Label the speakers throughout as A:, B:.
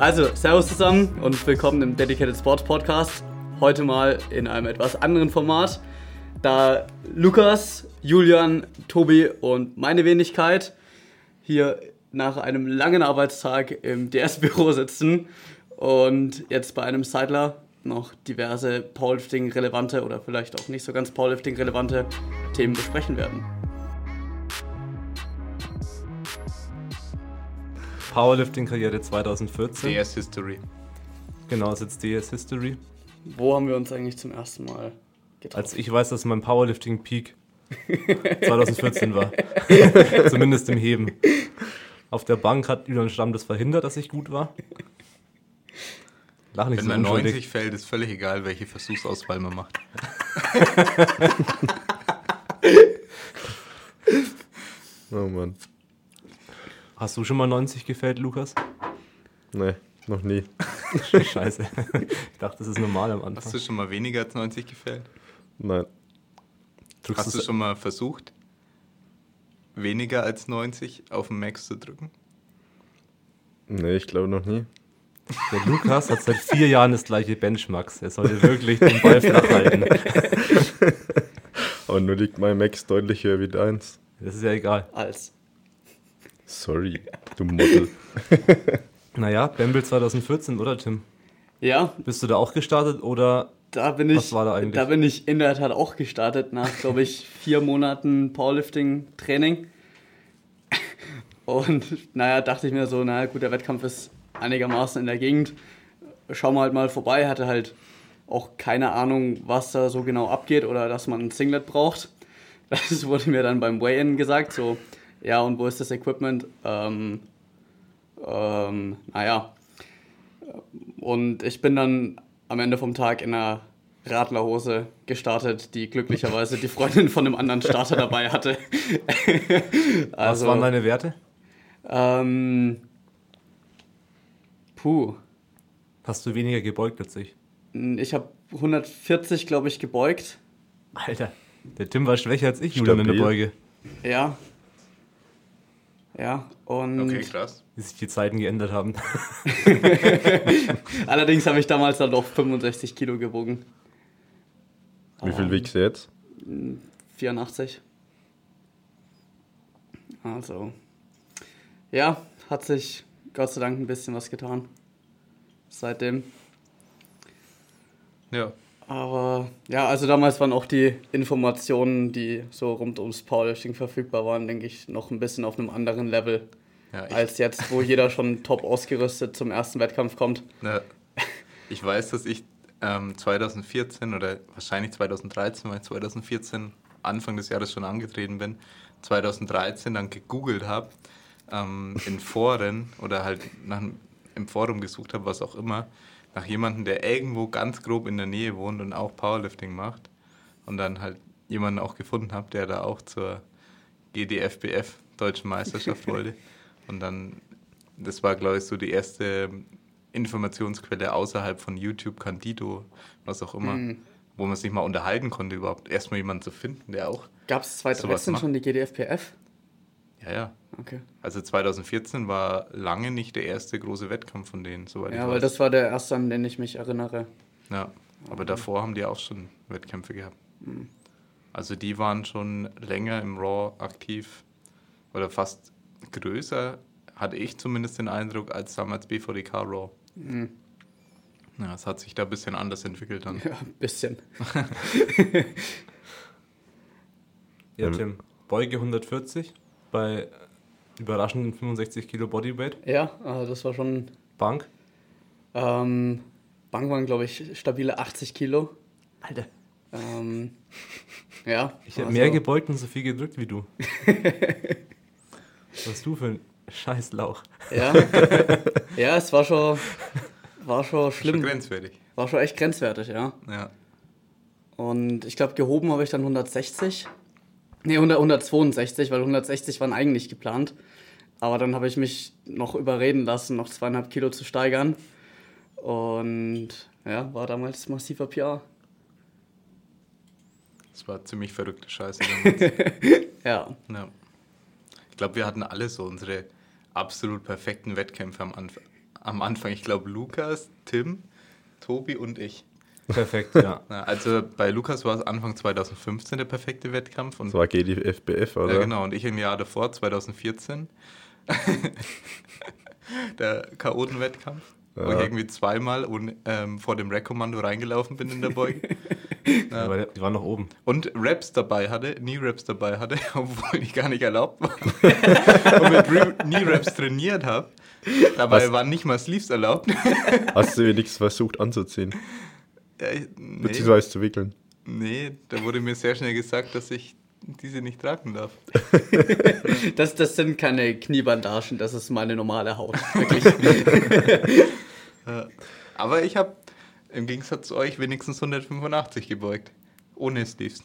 A: Also, Servus zusammen und willkommen im Dedicated Sports Podcast. Heute mal in einem etwas anderen Format, da Lukas, Julian, Tobi und meine Wenigkeit hier nach einem langen Arbeitstag im DS-Büro sitzen und jetzt bei einem Sidler noch diverse Powerlifting-relevante oder vielleicht auch nicht so ganz Powerlifting-relevante Themen besprechen werden.
B: Powerlifting-Karriere 2014.
C: DS History.
B: Genau, ist jetzt DS History.
A: Wo haben wir uns eigentlich zum ersten Mal getroffen?
B: Als ich weiß, dass mein Powerlifting-Peak 2014 war. Zumindest im Heben. Auf der Bank hat Julian Stamm das verhindert, dass ich gut war. Lach nicht
C: Wenn
B: so
C: man
B: unschuldig.
C: 90 fällt, ist völlig egal, welche Versuchsauswahl man macht.
D: Oh Mann.
B: Hast du schon mal 90 gefällt, Lukas?
D: Nee, noch nie.
B: Scheiße. Ich dachte, das ist normal am
C: Hast
B: Anfang.
C: du schon mal weniger als 90 gefällt?
D: Nein.
B: Drückst
C: Hast du schon mal versucht, weniger als 90 auf den Max zu drücken?
D: Nee, ich glaube noch nie.
B: Der Lukas hat seit vier Jahren das gleiche Benchmax. Er sollte wirklich den Ball flach halten.
D: Aber nur liegt mein Max deutlich höher wie deins.
B: Das ist ja egal.
A: Als.
D: Sorry, du Model.
B: Naja, Bamble 2014, oder Tim?
A: Ja,
B: Bist du da auch gestartet oder
A: da bin ich,
B: Was war da eigentlich?
A: da bin ich in der Tat auch gestartet nach, glaube ich, vier Monaten Powerlifting-Training. Und naja, dachte ich mir so, naja, gut, der Wettkampf ist einigermaßen in der Gegend. Schauen wir halt mal vorbei. Hatte halt auch keine Ahnung, was da so genau abgeht oder dass man ein Singlet braucht. Das wurde mir dann beim Weigh-In gesagt, so, ja, und wo ist das Equipment? Ähm, ähm, naja. Und ich bin dann am Ende vom Tag in einer Radlerhose gestartet, die glücklicherweise die Freundin von einem anderen Starter dabei hatte.
B: was waren deine Werte?
A: Ähm, puh.
B: Hast du weniger gebeugt als ich?
A: Ich habe 140, glaube ich, gebeugt.
B: Alter, der Tim war schwächer als ich, Julian, in der. Beuge.
A: Ja. Ja, und
C: Okay, krass.
B: Wie sich die Zeiten geändert haben.
A: allerdings habe ich damals dann doch 65 Kilo gewogen.
D: Wie viel wiegst du jetzt?
A: 84. Also, ja, hat sich Gott sei Dank ein bisschen was getan. Seitdem.
C: Ja.
A: Aber ja, also damals waren auch die Informationen, die so rund ums Powerlifting verfügbar waren, denke ich, noch ein bisschen auf einem anderen Level
C: ja
A: als jetzt, wo jeder schon top ausgerüstet zum ersten Wettkampf kommt.
C: ne, ich weiß, dass ich ähm, 2014 oder wahrscheinlich 2013, weil ich 2014 Anfang des Jahres schon angetreten bin, 2013 dann gegoogelt habe, ähm, in Foren oder halt nach, im Forum gesucht habe, was auch immer, nach jemandem, der irgendwo ganz grob in der Nähe wohnt und auch Powerlifting macht. Und dann halt jemanden auch gefunden habe, der da auch zur GDFBF Deutschen Meisterschaft wollte. Und dann, das war, glaube ich, so die erste Informationsquelle außerhalb von YouTube, Candido, was auch immer, wo man sich mal unterhalten konnte, überhaupt erstmal jemanden zu finden, der auch,
A: Gab es
C: Sowas
A: 2013
C: macht.
A: schon die GDFPF?
C: Ja, ja.
A: Okay.
C: Also 2014 war lange nicht der erste große Wettkampf von denen, soweit
A: Ja,
C: ich
A: weil
C: weiß.
A: das war der erste, an den ich mich erinnere.
C: Ja, aber davor haben die auch schon Wettkämpfe gehabt. Also die waren schon länger im Raw aktiv oder fast größer, hatte ich zumindest den Eindruck, als damals BVDK Raw. Ja, es hat sich da ein bisschen anders entwickelt dann.
A: Ja, ein bisschen.
B: Ja. Tim. Beuge 140 bei überraschenden 65 Kilo Bodyweight.
A: Ja, also das war schon.
B: Bank.
A: Ähm, Bank waren, glaube ich, stabile 80 Kilo.
B: Alter.
A: Ähm, ja.
B: Ich habe
A: also-
B: mehr gebeugt und so viel gedrückt wie du. Was hast du für ein Scheißlauch?
A: Ja. ja, es war schon, war schon
C: Schon
A: schlimm.
C: grenzwertig.
A: War schon echt grenzwertig, ja.
C: Ja.
A: Und ich glaube, gehoben habe ich dann 160. Nee, 100, 162, weil 160 waren eigentlich geplant. Aber dann habe ich mich noch überreden lassen, noch zweieinhalb Kilo zu steigern. Und ja, war damals massiver PR.
C: Das war ziemlich verrückte Scheiße damals.
A: Ja.
C: ja. Ich glaube, wir hatten alle so unsere absolut perfekten Wettkämpfe am, Anf am Anfang. Ich glaube, Lukas, Tim, Tobi und ich.
B: Perfekt, ja.
C: Ja, also bei Lukas war es Anfang 2015 der perfekte Wettkampf. Und
D: Das war GDFBF, oder?
C: Ja, genau. Und ich im Jahr davor, 2014, der Chaoten-Wettkampf, wo ich
D: Ja.
C: irgendwie zweimal un, ähm, vor dem Rack-Kommando reingelaufen bin in der Beuge. Ja.
B: Aber die waren noch oben.
C: Und Raps dabei hatte, Knee-Raps dabei hatte, obwohl ich gar nicht erlaubt war. und mit Re- Knee-Raps trainiert habe. Dabei
D: Was?
C: waren nicht mal Sleeves erlaubt.
D: Hast du wenigstens versucht anzuziehen,
C: Ich- nee,
D: beziehungsweise zu wickeln?
C: nee, da wurde mir sehr schnell gesagt, dass ich diese nicht tragen darf.
A: Das, das sind keine Kniebandagen, das ist meine normale Haut. Wirklich.
C: Aber ich habe im Gegensatz zu euch wenigstens 185 gebeugt. Ohne Sleeves.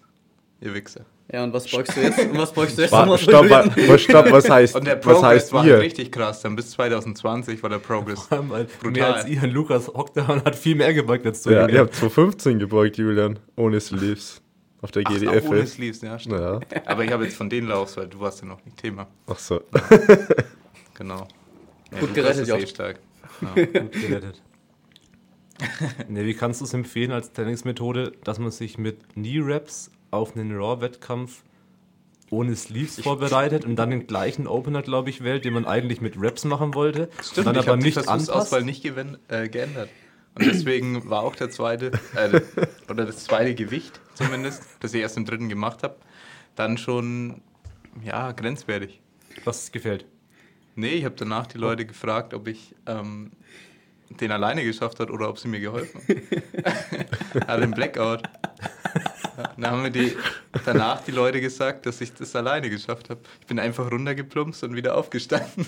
C: Ihr Wichser.
A: Ja, und was beugst du jetzt? Und was beugst du jetzt?
D: Wa-
A: nochmal
D: Stopp, was, stopp, was heißt,
C: Und der
D: was
C: Progress
D: heißt
C: war
D: ihr?
C: halt richtig krass. Dann bis 2020 war der Progress.
B: Weil
C: Brutal.
B: mehr als ihr und Lukas hockt da und hat viel mehr gebeugt als du.
D: Ja,
B: Julian.
D: ihr habt 2015 gebeugt, Julian, ohne Sleeves. Auf der
C: Ach, auch
D: GDF.
C: ohne Sleeves, ja, stimmt.
D: Ja,
C: Aber ich habe jetzt von denen Laufs, weil du warst ja noch nicht Thema.
D: ach so.
C: Genau. Ja,
A: Gut gerettet,
C: eh stark. Ja.
B: Gut gerettet. ne, wie kannst du es empfehlen als Trainingsmethode, dass man sich mit Knee-Raps auf einen Raw-Wettkampf ohne Sleeves vorbereitet und dann den gleichen Opener, glaube ich, wählt, den man eigentlich mit Raps machen wollte,
C: Stimmt,
B: und dann
C: ich
B: aber
C: die
B: nicht anpasst?
C: Versuchsauswahl nicht gewen- äh, geändert. Und deswegen war auch der zweite, äh, oder das zweite Gewicht zumindest, das ich erst im dritten gemacht habe, dann schon, ja, grenzwertig.
B: Was gefällt?
C: Nee, ich habe danach die Leute gefragt, ob ich ähm, den alleine geschafft hat oder ob sie mir geholfen haben. Hatte einen Blackout. Dann haben mir die, danach die Leute gesagt, dass ich das alleine geschafft habe. Ich bin einfach runtergeplumpst und wieder aufgestanden.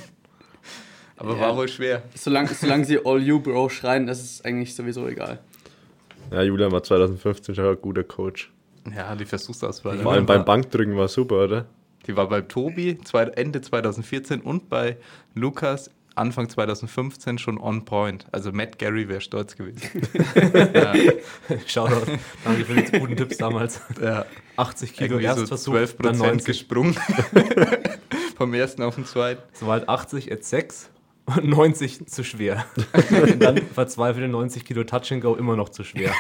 C: Aber
A: Ja.
C: war wohl schwer.
A: Solange, solange sie All You Bro schreien, ist es eigentlich sowieso egal.
D: Ja, Julian war 2015 schon ein guter Coach.
C: Ja, die Versuchsauswahl.
D: Vor allem beim Bankdrücken war super, oder?
C: Die war bei Tobi zwei, Ende 2014 und bei Lukas Anfang 2015 schon on point. Also Matt Gary wäre stolz gewesen. ja,
B: Shoutout. Danke für die guten Tipps damals.
C: ja.
B: 80 Kilo
C: Irgendwie so
B: Erstversuch,
C: 12
B: dann 90.
C: gesprungen. Vom ersten auf den zweiten.
B: Es war halt 80 at 6 und 90 zu schwer. und dann verzweifelte 90 Kilo Touch and Go immer noch zu schwer.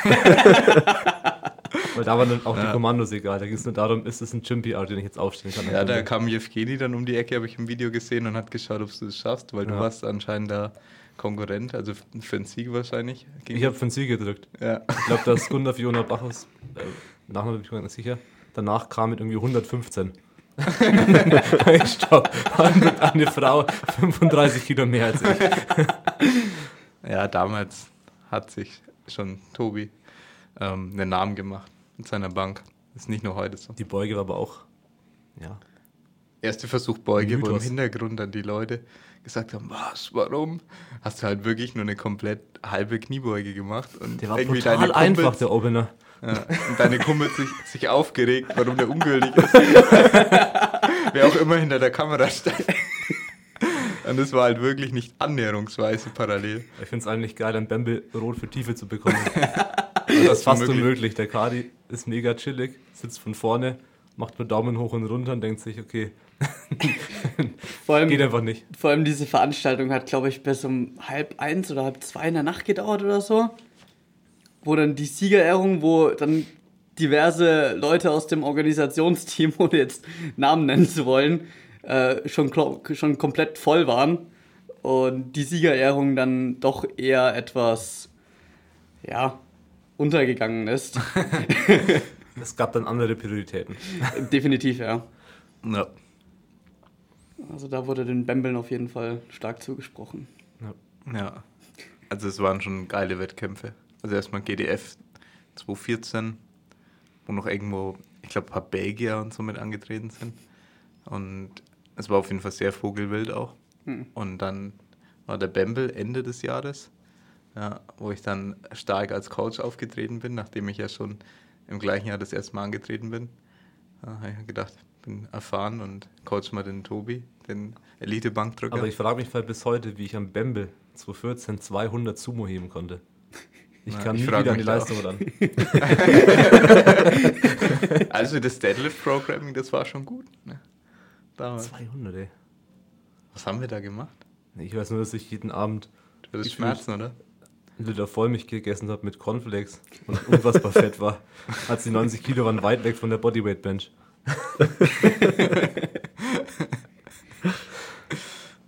B: Weil da waren dann auch die
C: Ja.
B: Kommandos egal. Da ging es nur darum, ist es ein PR, den ich jetzt aufstellen kann.
C: Ja, da kam Jevgeni dann um die Ecke, habe ich im Video gesehen und hat geschaut, ob du es schaffst, weil du
B: Ja.
C: warst anscheinend da Konkurrent, also für einen Sieg wahrscheinlich.
B: ich habe für den Sieg gedrückt.
C: ja.
B: Ich glaube, dass Gunnar Fiona Bachus, äh, Nachname bin ich mir nicht sicher, danach kam mit irgendwie 115. ich stopp. Eine Frau 35 Kilo mehr als ich.
C: ja, damals hat sich schon Tobi ähm, einen Namen gemacht mit seiner Bank. Ist nicht nur heute so.
B: Die Beuge war aber auch, ja,
C: Erste Versuch Beuge, wo im. Hintergrund dann die Leute gesagt haben, was, warum? Hast du halt wirklich nur eine komplett halbe Kniebeuge gemacht und
B: der war
C: irgendwie
B: total
C: deine
B: einfach,
C: Kumpels,
B: der Opener.
C: ja, und deine Kumpels sich, sich aufgeregt, warum der ungültig ist. Wer auch immer hinter der Kamera stand. Und es war halt wirklich nicht annäherungsweise parallel.
B: Ich finde es eigentlich geil, ein Bamble rot für Tiefe zu bekommen. Das ist fast
C: unmöglich.
B: unmöglich. Der Kadi ist mega chillig, sitzt von vorne, macht nur Daumen hoch und runter und denkt sich, okay,
A: Vor allem,
B: geht einfach nicht.
A: vor allem diese Veranstaltung hat, glaube ich, bis um halb eins oder halb zwei in der Nacht gedauert oder so. Wo dann die Siegerehrung, wo dann diverse Leute aus dem Organisationsteam, ohne jetzt Namen nennen zu wollen, äh, schon, schon komplett voll waren. Und die Siegerehrung dann doch eher etwas, ja, untergegangen ist.
B: Es gab dann andere Prioritäten.
A: Definitiv, ja.
C: Ja.
A: Also da wurde den Bembeln auf jeden Fall stark zugesprochen.
C: Ja. Also es waren schon geile Wettkämpfe. Also erstmal GDF 2014, wo noch irgendwo, ich glaube, ein paar Belgier und so mit angetreten sind. Und es war auf jeden Fall sehr vogelwild auch. Und dann war der Bembel Ende des Jahres, ja, wo ich dann stark als Coach aufgetreten bin, nachdem ich ja schon im gleichen Jahr das erste Mal angetreten bin. Da habe ich gedacht, bin erfahren und coach mal den Tobi, den Elite-Bankdrücker.
B: Aber ich frage mich halt bis heute, wie ich am Bamble 2014 200 Sumo heben konnte. Ich
C: Na,
B: kann
C: ich
B: nie wieder an die
C: auch.
B: Leistung ran.
C: Also das Deadlift Programming, das war schon gut. Ne? Damals.
B: 200, ey.
C: Was haben wir da gemacht?
B: Ich weiß nur, dass ich jeden Abend
C: Du hattest. Schmerzen, oder?
B: Liter Vollmilch gegessen habe mit Cornflakes und unfassbar fett war. Als die 90 Kilo waren weit weg von der Bodyweight Bench.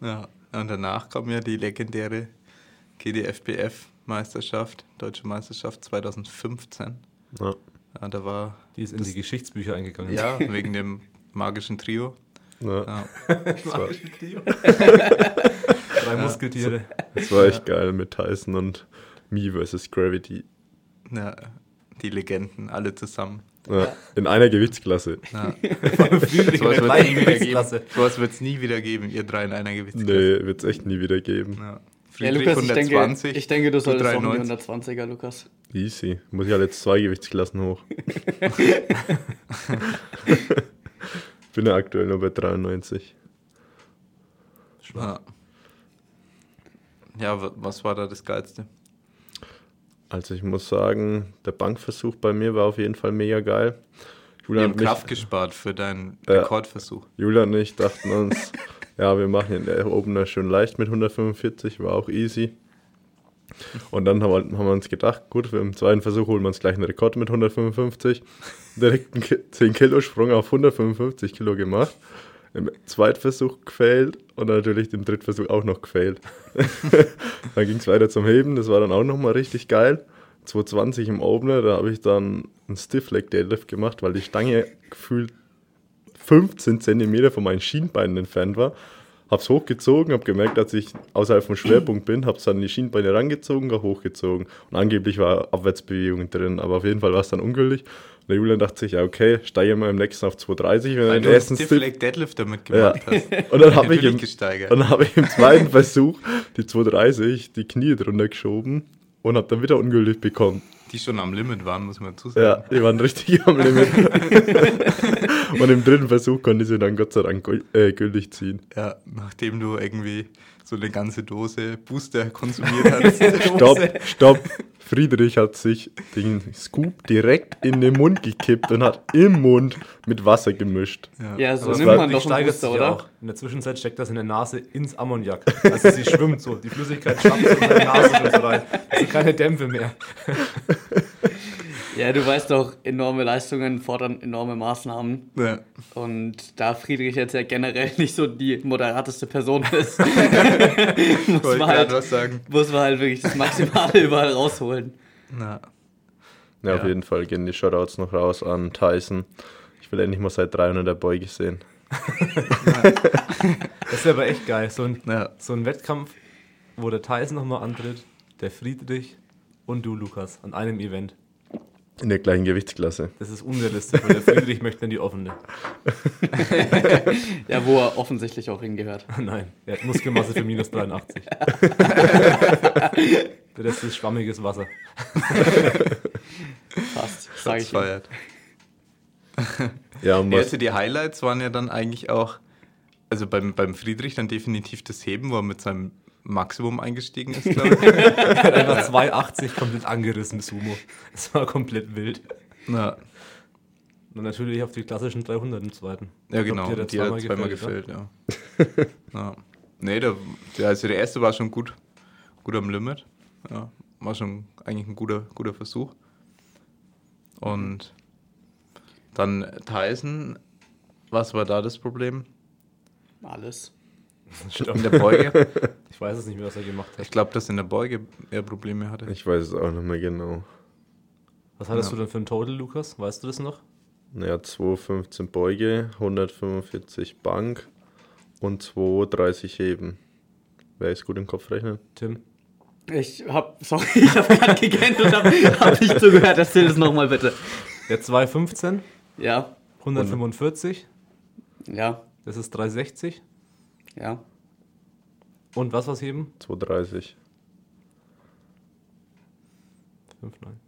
C: Ja. Und danach kam ja die legendäre GDFBF-Meisterschaft, Deutsche Meisterschaft 2015.
D: Ja.
C: Ja, da war,
B: Die ist in die Geschichtsbücher eingegangen.
C: ja, wegen dem magischen Trio.
D: Ja.
C: Ja.
D: Das, war,
B: Drei Muskeltiere.
D: das war echt geil mit Tyson und Me vs. Gravity.
C: Ja, die Legenden, alle zusammen.
D: Ja. In einer Gewichtsklasse.
C: Ja. Sowas
B: der
C: wird es nie wieder geben.
B: Gewichtsklasse.
C: Sowas wird es nie wieder geben, ihr drei in einer Gewichtsklasse.
D: Nee, wird es echt nie wieder geben.
C: Ja.
A: Ja, Lukas, ich denke,
C: 120,
A: ich denke, du solltest auch in die
C: 93.
A: 120er, Lukas.
D: Easy. Muss ich halt jetzt zwei Gewichtsklassen hoch. Bin ja aktuell nur bei 93.
C: Ja. Ja, wa- was war da das Geilste?
D: Also ich muss sagen, der Bankversuch bei mir war auf jeden Fall mega geil.
C: Wir
D: Julian
C: haben
D: und,
C: Kraft gespart für deinen
D: Ja.
C: Rekordversuch.
D: Julian und ich dachten uns, ja, wir machen den Opener schön leicht mit 145, war auch easy. Und dann haben wir, haben wir uns gedacht, gut, im zweiten Versuch holen wir uns gleich einen Rekord mit 155. Direkt einen Ki- 10 Kilo Sprung auf 155 Kilo gemacht. Im Zweitversuch gefailt und natürlich im Drittversuch auch noch gefailt. dann ging es weiter zum Heben, das war dann auch nochmal richtig geil. 220 im Opener, da habe ich dann einen Stiff Leg Deadlift gemacht, weil die Stange gefühlt 15 Zentimeter von meinen Schienbeinen entfernt war. Hab's hochgezogen, hab gemerkt, dass ich außerhalb vom Schwerpunkt bin, hab's dann an die Schienbeine rangezogen, auch hochgezogen. Und angeblich war Abwärtsbewegung drin, aber auf jeden Fall war es dann ungültig. Und der Julian dachte sich, ja okay, steige mal im nächsten auf 230, wenn er
C: Weil
D: den
C: du einen
D: ersten
C: Stiff Deadlift damit
D: Ja.
C: gemacht hast.
D: Und dann habe ich, im- dann hab ich im zweiten Versuch die 230 die Knie drunter geschoben und hab dann wieder ungültig bekommen.
C: Die schon am Limit waren, muss man dazu sagen.
D: Ja, die waren richtig am Limit. und im dritten Versuch konnte ich sie dann Gott sei Dank äh, gültig ziehen.
C: Ja, nachdem du irgendwie so eine ganze Dose Booster konsumiert hast.
D: Stopp, stopp. Friedrich hat sich den Scoop direkt in den Mund gekippt und hat im Mund mit Wasser gemischt.
A: Ja, so
B: Aber
A: nimmt man doch einen Booster,
B: ja
A: oder?
B: auch. In der Zwischenzeit steckt das in der Nase ins Ammoniak. Also sie schwimmt so. Die Flüssigkeit schwappt so in der Nase schon so rein. Also keine Dämpfe mehr.
A: Ja, du weißt doch, enorme Leistungen fordern enorme Maßnahmen.
C: ja.
A: Und da Friedrich jetzt ja generell nicht so die moderateste Person ist, muss, man halt,
C: was sagen.
A: muss man halt wirklich das Maximale überall rausholen.
C: Na,
D: Ja, auf
C: Ja.
D: jeden Fall gehen die Shoutouts noch raus an Tyson. Ich will endlich mal seit 300er Beuge sehen.
B: Das wäre aber echt geil. So ein,
C: ja.
B: so ein Wettkampf, wo der Tyson nochmal antritt, der Friedrich und du, Lukas, an einem Event.
D: In der gleichen Gewichtsklasse.
B: Das ist unrealistisch, weil der Friedrich möchte in die offene.
A: Ja, wo er offensichtlich auch hingehört.
B: Nein, er hat Muskelmasse für minus 83. Der Rest ist schwammiges Wasser.
A: Fast, sage
C: Shots
A: ich.
C: feiert.
D: Ja, und
C: also die Highlights waren ja dann eigentlich auch, also beim, beim Friedrich dann definitiv das Heben, wo er mit seinem Maximum eingestiegen ist, glaube ich.
B: Er hat einfach 2,80 komplett angerissen, Sumo. Das war komplett wild.
C: Na,
B: Und natürlich auf die klassischen 300 im zweiten.
C: ja,
B: Ich glaub,
C: genau.
B: die hat
C: Die
B: er
C: hat zweimal
B: gefällt,
C: gefällt, ja. ja. Nee, der, der, also der erste war schon gut, gut am Limit. Ja, war schon eigentlich ein guter, guter Versuch. Und dann Tyson, was war da das Problem?
A: Alles.
B: Stimmt.
C: In der Beuge?
B: Ich weiß es nicht mehr, was er gemacht
C: Ich
B: hat.
C: glaube, dass in der Beuge er Probleme hatte.
D: ich weiß es auch nicht mehr genau.
B: Was hattest
C: Ja.
B: du denn für ein Total, Lukas? Weißt du das noch?
D: Naja, 215 Beuge, 145 Bank und 230 Heben. Wer ist gut im Kopf rechnen?
B: Tim?
A: Ich hab, sorry, ich hab gerade gegähnt und hab, hab nicht zugehört. Erzähl es nochmal bitte.
B: Der 215,
A: Ja,
B: 145,
A: ja,
B: das ist 360.
A: ja.
B: Und was was heben?
D: 230.
B: 590.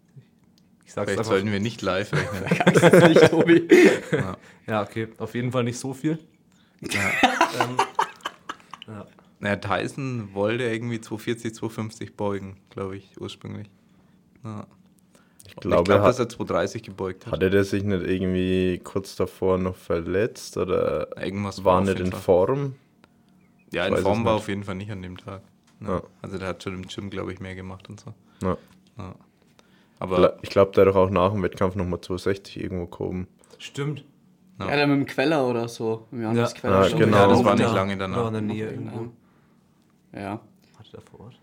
B: Ich sag's
C: Vielleicht
B: einfach.
C: sollten wir nicht live rechnen.
A: Kannst du nicht, Tobi.
C: ja.
B: Ja, okay. Auf jeden Fall nicht so viel.
C: Ja.
B: Ähm, ja.
C: Naja, Tyson wollte irgendwie 240, 250 beugen, glaube ich, ursprünglich. Ja.
D: Ich glaube,
C: ich glaube,
D: hat,
C: dass er 230 gebeugt hat.
D: hatte der sich nicht irgendwie kurz davor noch verletzt oder
C: Irgendwas
D: war
C: auf
D: nicht in
C: Fall.
D: Form?
C: Ja, in Form war auf jeden Fall nicht an dem Tag. Ne?
D: Ja.
C: Also der hat schon im Gym, glaube ich, mehr gemacht und so.
D: Ja.
C: Ja. Aber
D: Ich glaube, der hat doch auch nach dem Wettkampf nochmal 260 irgendwo gehoben.
B: Stimmt.
C: Ja.
A: Ja, dann mit dem Queller oder so. Im
B: Ja.
A: Queller schon.
D: genau.
C: ja, das
D: Ja,
C: war nicht
B: Ja,
C: lange danach.
B: War in der Nähe irgendwo.
A: Ja.
B: Hatte der vor Ort?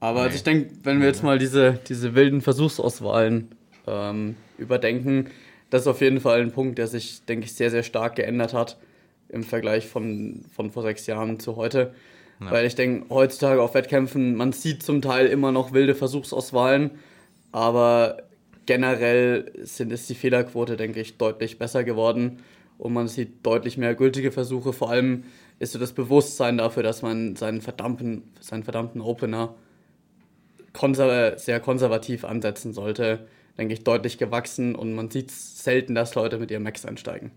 A: Aber also
C: Nee.
A: ich denke, wenn wir jetzt mal diese, diese wilden Versuchsauswahlen ähm, überdenken, das ist auf jeden Fall ein Punkt, der sich, denke ich, sehr, sehr stark geändert hat im Vergleich von, von vor sechs Jahren zu heute.
C: Ja.
A: Weil ich denke, heutzutage auf Wettkämpfen, man sieht zum Teil immer noch wilde Versuchsauswahlen, aber generell sind, ist die Fehlerquote, denke ich, deutlich besser geworden und man sieht deutlich mehr gültige Versuche. Vor allem ist so das Bewusstsein dafür, dass man seinen verdammten, seinen verdammten Opener konser sehr konservativ ansetzen sollte, denke ich, deutlich gewachsen und man sieht selten, dass Leute mit ihrem Max einsteigen.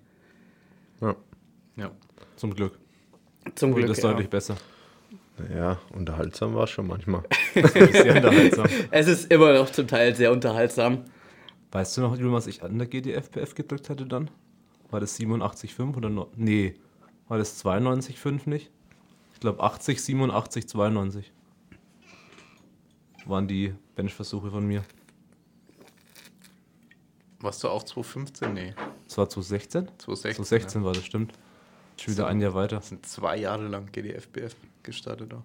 D: Ja.
C: Ja.
B: Zum Glück.
A: Zum Glück.
B: das
A: ja.
B: deutlich besser.
D: Ja, unterhaltsam war schon manchmal.
B: Sehr unterhaltsam.
A: Es ist immer noch zum Teil sehr unterhaltsam.
B: Weißt du noch, Julian, was ich an der GDFPF gedrückt hatte dann? War das 87,5 oder no Nee. War das 92,5 nicht? Ich glaube 80, 87, 92. Waren die Benchversuche von mir.
C: Warst du auch 215? Nee,
B: Das war 2016?
C: 2016.
B: 2016 war das, stimmt. Schon wieder ein Jahr weiter.
C: Ja. sind zwei Jahre lang GDFBF gestartet. Auch.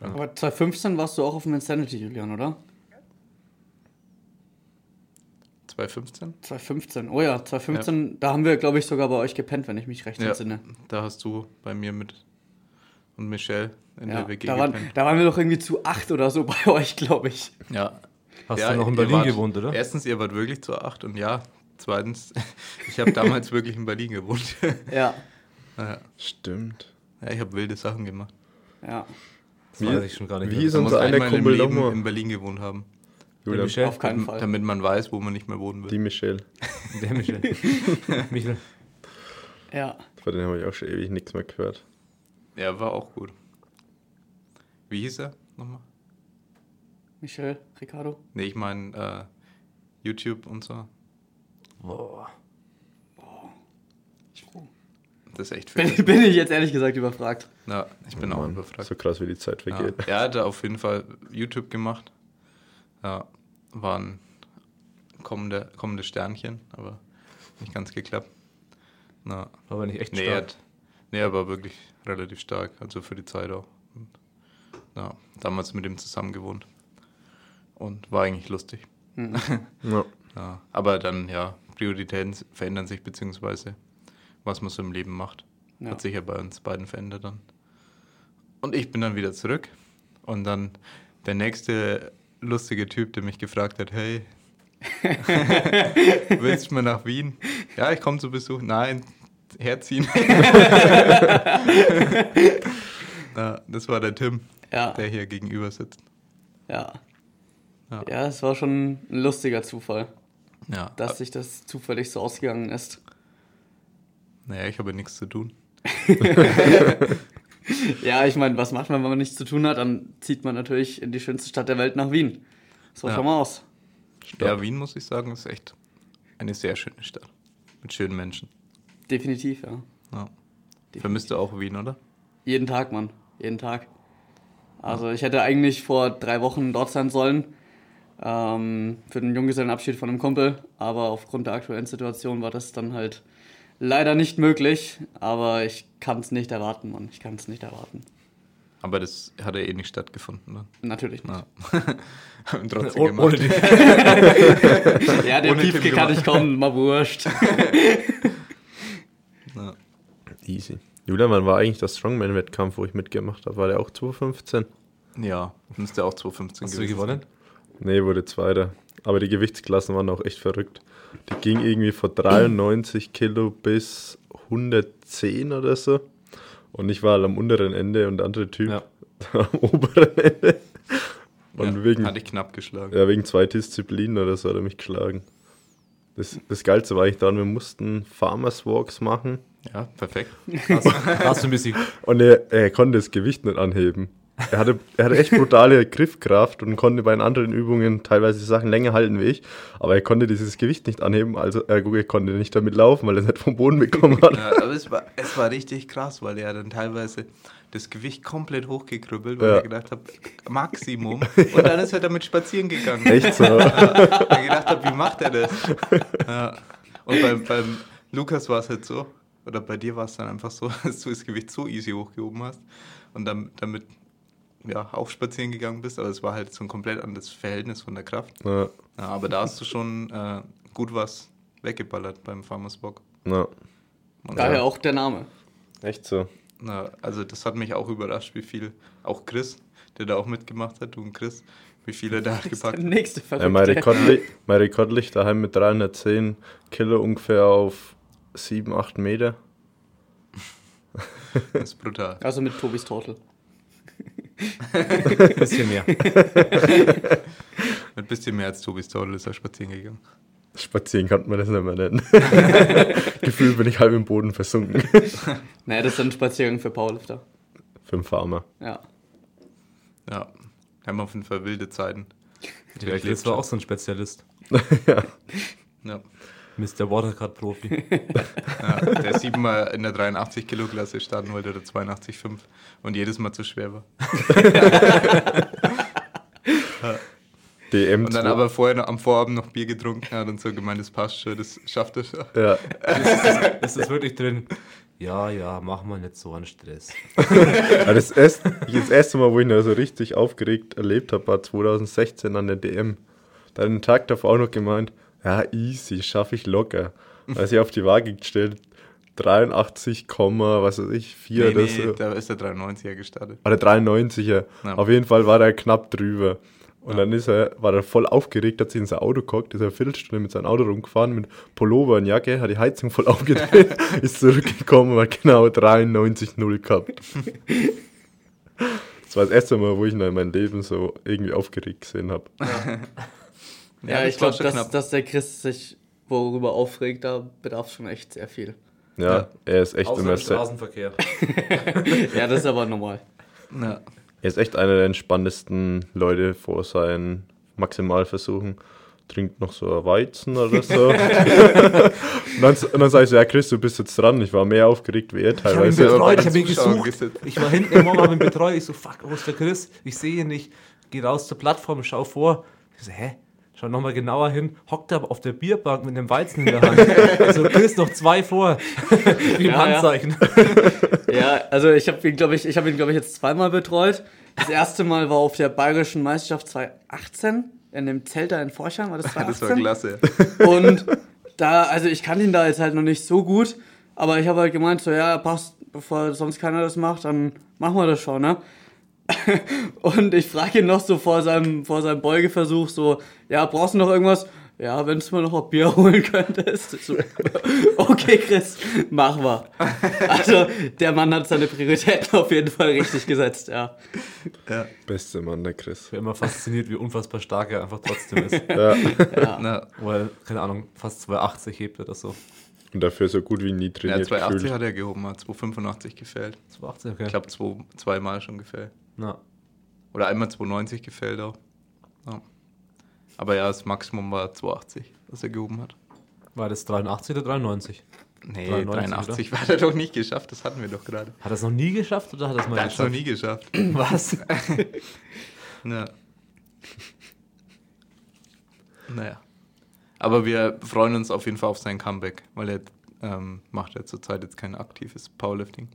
A: Aber 2015 warst du auch auf dem Insanity, Julian, oder?
C: 2015?
A: 2015, oh ja, 2015, da haben wir, glaube ich, sogar bei euch gepennt, wenn ich mich recht
C: Ja,
A: entsinne.
C: da hast du bei mir mit und Michelle in
A: Ja,
C: der WG
A: da, waren,
C: gepennt.
A: da waren wir doch irgendwie zu acht oder so bei euch, glaube ich.
C: Ja.
B: Hast
C: ja,
B: du noch in Berlin
C: wart-
B: gewohnt, oder?
C: Erstens, ihr wart wirklich zu acht und ja, zweitens, ich habe damals wirklich in Berlin gewohnt.
A: Ja,
C: ja,
D: Stimmt.
C: Ja, ich habe wilde Sachen gemacht.
A: ja.
B: Das weiß ich schon gar nicht
D: wie ist unser einer Kumpel
C: Leben
D: nochmal?
C: in Berlin gewohnt haben,
D: Julian,
B: Michel?
A: Auf keinen
C: damit,
A: Fall.
C: damit man weiß, wo man nicht mehr wohnen will.
D: die Michelle.
B: Der Michel. Michel.
A: Ja.
D: Von denen habe ich auch schon ewig nichts mehr gehört.
C: Ja, war auch gut. Wie hieß er nochmal?
A: Michel, Ricardo.
C: Nee, ich meine äh, YouTube und so.
B: Boah.
C: Das ist echt viel.
A: Bin, bin ich jetzt ehrlich gesagt überfragt.
C: Ja, ich bin auch
D: Mann,
C: überfragt.
D: So krass, wie die Zeit
C: Ja.
D: vergeht.
C: Er hatte auf jeden Fall YouTube gemacht. Ja, waren kommende, kommende Sternchen, aber nicht ganz geklappt. Na,
B: War aber nicht echt
C: nee, er
B: stark.
C: nee, er war wirklich relativ stark, also für die Zeit auch. Und, ja, damals mit ihm zusammen gewohnt. Und war eigentlich lustig.
D: Ja.
C: Ja, aber dann, ja, Prioritäten verändern sich, beziehungsweise was man so im Leben macht.
A: Ja.
C: Hat sich ja bei uns beiden verändert dann. Und ich bin dann wieder zurück. Und dann der nächste lustige Typ, der mich gefragt hat, hey, willst du mal nach Wien? Ja, ich komme zu Besuch. Nein, herziehen. ja, das war der Tim,
A: Ja,
C: der hier gegenüber sitzt.
A: Ja.
C: Ja,
A: es war schon ein lustiger Zufall,
C: Ja,
A: dass sich das zufällig so ausgegangen ist.
C: naja, ich habe nichts zu tun.
A: Ja, ich meine, was macht man, wenn man nichts zu tun hat? Dann zieht man natürlich in die schönste Stadt der Welt nach Wien. So
C: Ja.
A: schon mal aus.
C: Ja, Wien, muss ich sagen, ist echt eine sehr schöne Stadt. Mit schönen Menschen.
A: Definitiv, ja.
C: Ja. Vermisst du auch Wien, oder?
A: Jeden Tag, Mann. Jeden Tag. Also ich hätte eigentlich vor drei Wochen dort sein sollen. Ähm, für den Junggesellenabschied von einem Kumpel. Aber aufgrund der aktuellen Situation war das dann halt leider nicht möglich. Aber ich kann es nicht erwarten, Mann. Ich kann es nicht erwarten.
C: Aber das hat ja eh nicht stattgefunden. Ne?
A: Natürlich nicht.
C: Ja. Haben trotzdem
B: Oh,
C: gemacht.
B: ohne.
A: Ja,
C: Tim
A: Piefke kann nicht kommen, mal wurscht.
C: Ja.
D: Easy. Julian, wann war eigentlich der Strongman-Wettkampf, wo ich mitgemacht habe? War der auch 2015?
C: ja, müsste auch 2015
B: Hast du
C: gewesen
B: gewonnen?
D: Nee, wurde Zweiter. Aber die Gewichtsklassen waren auch echt verrückt. Die ging irgendwie von 93 Kilo bis 110 oder so. Und ich war halt am unteren Ende und der andere Typ
B: Ja.
D: am oberen Ende. Und
C: ja,
D: wegen,
C: Hatte ich knapp geschlagen.
D: ja, wegen zwei Disziplinen oder so hat er mich geschlagen. Das, das Geilste war eigentlich dann, wir mussten Farmers Walks machen
C: Ja, perfekt.
B: Hast du ein bisschen.
D: und er, er konnte das Gewicht nicht anheben. Er hatte, er hatte echt brutale Griffkraft und konnte bei den anderen Übungen teilweise Sachen länger halten wie ich. Aber er konnte dieses Gewicht nicht anheben, also er konnte nicht damit laufen, weil er es nicht vom Boden bekommen hat.
C: Ja, aber es war, es war richtig krass, weil er dann teilweise das Gewicht komplett hochgekrüppelt, weil
D: Ja.
C: er gedacht hat, Maximum. Und dann ist er damit spazieren gegangen.
D: Echt so.
C: Ja, weil ich gedacht habe, wie macht er das? Ja. Und beim, beim Lukas war es halt so, oder bei dir war es dann einfach so, dass du das Gewicht so easy hochgehoben hast und dann damit ja, auch spazieren gegangen bist, aber es war halt so ein komplett anderes Verhältnis von der Kraft.
D: Ja,
C: Ja, aber da hast du schon äh, gut was weggeballert beim Farmers Bock.
D: ja.
A: Daher
C: ja,
A: auch der Name.
D: Echt so.
C: na, also das hat mich auch überrascht, wie viel, auch Chris, der da auch mitgemacht hat, du und Chris, wie viel er da
A: Das ist
C: gepackt
A: der nächste
D: Ja, mein,
A: Verrückte.
D: Rekord, li- mein Rekord liegt daheim mit 310 Kilo ungefähr auf 7, 8 Meter.
C: Das ist brutal.
A: Also mit Tobis Tortel.
B: Ein bisschen mehr.
C: Mit ein bisschen mehr als Tobis Todel ist er spazieren gegangen.
D: Spazieren kann man das nicht mehr nennen. Gefühlt bin ich halb im Boden versunken.
A: Naja, das ist ein Spaziergang für Powerlifter.
D: Für einen Farmer.
A: Ja.
C: Ja, haben auf jeden Fall wilde Zeiten.
B: Der Chris war auch so ein Spezialist.
C: Ja.
B: Mr. Watercard-Profi.
C: Ja, der siebenmal in der 83 Kilo Klasse starten wollte oder 82,5 und jedes Mal zu schwer war.
D: DM
C: Und dann aber vorher noch, am Vorabend noch Bier getrunken hat und so gemeint, das passt schon, das schafft er schon.
D: Ja,
B: Ist das wirklich drin? Ja, ja, mach mal nicht so einen Stress.
D: Ja, das, erste, das erste Mal, wo ich ihn so richtig aufgeregt erlebt habe, war 2016 an der DM. Da hat den Tag davor auch noch gemeint, ja, easy, schaffe ich locker. Als ich auf die Waage gestellt, 83, was weiß ich, 4
C: Nee,
D: oder
C: nee,
D: so.
C: da ist der 93er gestartet.
D: Oder 93er.
C: Ja.
D: Auf jeden Fall war er knapp drüber. Und dann ist er, war er voll aufgeregt, hat sich in sein Auto gehockt, ist eine Viertelstunde mit seinem Auto rumgefahren, mit Pullover und Jacke, hat die Heizung voll aufgedreht, ist zurückgekommen und hat genau 93,0 gehabt. Das war das erste Mal, wo ich ihn in meinem Leben so irgendwie aufgeregt gesehen habe.
A: Ja,
C: das
A: ich
C: war
A: glaube,
C: schon
A: dass,
C: knapp.
A: dass der Chris sich worüber aufregt, da bedarf schon echt sehr viel.
D: Ja,
C: Ja.
D: er ist echt
B: Außer im Straßenverkehr.
A: Ja, das ist aber normal.
C: Ja.
D: er ist echt einer der entspanntesten Leute vor seinen Maximalversuchen. Trinkt noch so ein Weizen oder so. und dann, und dann sage ich so, ja Chris, du bist jetzt dran. Ich war mehr aufgeregt wie er
B: Ich habe ihn
D: teilweise.
B: betreut, ich habe ihn gesucht.
C: gesetzt.
B: Ich war hinten im Mom, habe ihn betreut. Ich so, fuck, wo ist der Chris? Ich sehe ihn nicht. Geh raus zur Plattform, schau vor. Ich so, hä? Schau nochmal genauer hin. Hockt er auf der Bierbank mit einem Weizen in der Hand. Ich so, Chris, noch zwei vor. Wie im
A: Ja, ja.
B: Handzeichen.
A: Ja, also ich habe ihn, glaube ich, ich habe ihn, glaube ich, jetzt zweimal betreut. Das erste Mal war auf der Bayerischen Meisterschaft 2018 in dem Zelt da in Forchheim, war das
C: Das
A: 2018?
C: war klasse.
A: Und da, also ich kannte ihn da jetzt halt noch nicht so gut, aber ich habe halt gemeint, so ja, passt, bevor sonst keiner das macht, dann machen wir das schon, ne? Und ich frage ihn noch so vor seinem, vor seinem Beugeversuch so, ja, brauchst du noch irgendwas? Ja, wenn du mir noch ein Bier holen könntest. So, okay, Chris, machen wir. Also, der Mann hat seine Prioritäten auf jeden Fall richtig gesetzt, ja.
C: Ja.
D: Beste Mann, der Chris.
B: Ich bin immer fasziniert, wie unfassbar stark er einfach trotzdem ist.
D: Ja.
C: Na,
B: Weil, keine Ahnung, fast 280 hebt oder so.
D: Und dafür so gut wie nie
C: ja,
D: trainiert.
C: 280
D: gefühlt.
C: hat er gehoben, hat 285 gefällt.
B: 280, okay.
C: Ich glaube, zwei, zweimal schon gefällt.
B: Na,
C: Oder einmal 290 gefällt auch. Ja. Aber ja, das Maximum war 280, was er gehoben hat.
B: war das 83 oder 93?
C: Nee,
B: 93,
C: 83 war er doch nicht geschafft, das hatten wir doch gerade.
B: Hat er es noch nie geschafft oder hat er es mal
C: Er hat es noch
B: geschafft?
C: nie geschafft.
B: Was?
C: Ja. Naja. Aber wir freuen uns auf jeden Fall auf sein Comeback, weil er ähm, macht ja zurzeit jetzt kein aktives Powerlifting.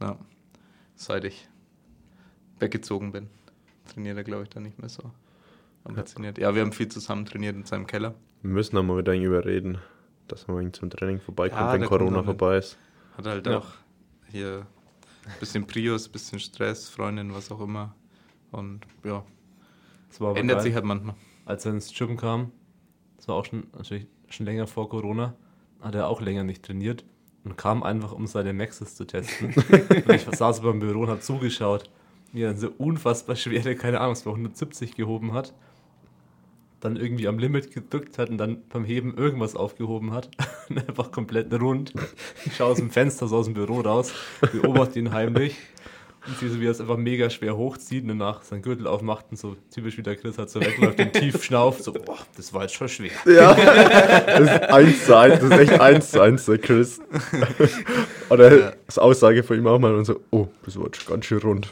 C: Ja. Seit ich weggezogen bin, trainiert er, glaube ich, dann nicht mehr so ambitioniert. Ja, wir haben viel zusammen trainiert in seinem Keller.
D: Wir müssen aber mit ihm überreden, dass man ihn zum Training vorbeikommt,
C: Ja,
D: wenn Corona vorbei ist.
C: Hat halt
B: Ja.
C: auch hier ein bisschen Prius, ein bisschen Stress, Freundin, was auch immer. Und ja,
B: Das war aber
C: ändert
B: geil.
C: sich halt manchmal.
B: als er ins Gym kam, das war auch schon natürlich schon länger vor Corona, hat er auch länger nicht trainiert und kam einfach, um seine Maxes zu testen. ich saß beim Büro und habe zugeschaut, wie er so unfassbar schwere, keine Ahnung, es war 170 gehoben hat, dann irgendwie am Limit gedrückt hat und dann beim Heben irgendwas aufgehoben hat. und einfach komplett rund. Ich schaue aus dem Fenster, so aus dem Büro raus, beobachte ihn heimlich. Und siehst du, wie er es einfach mega schwer hochzieht und danach seinen Gürtel aufmacht und so typisch wie der Chris hat so wegläuft und tief schnauft. So, boah, das war jetzt schon schwer.
D: Ja, das ist eins zu eins, das ist echt eins zu eins, der Chris. Oder
C: Ja.
D: das Aussage von ihm auch mal und so, oh, das war jetzt ganz schön rund.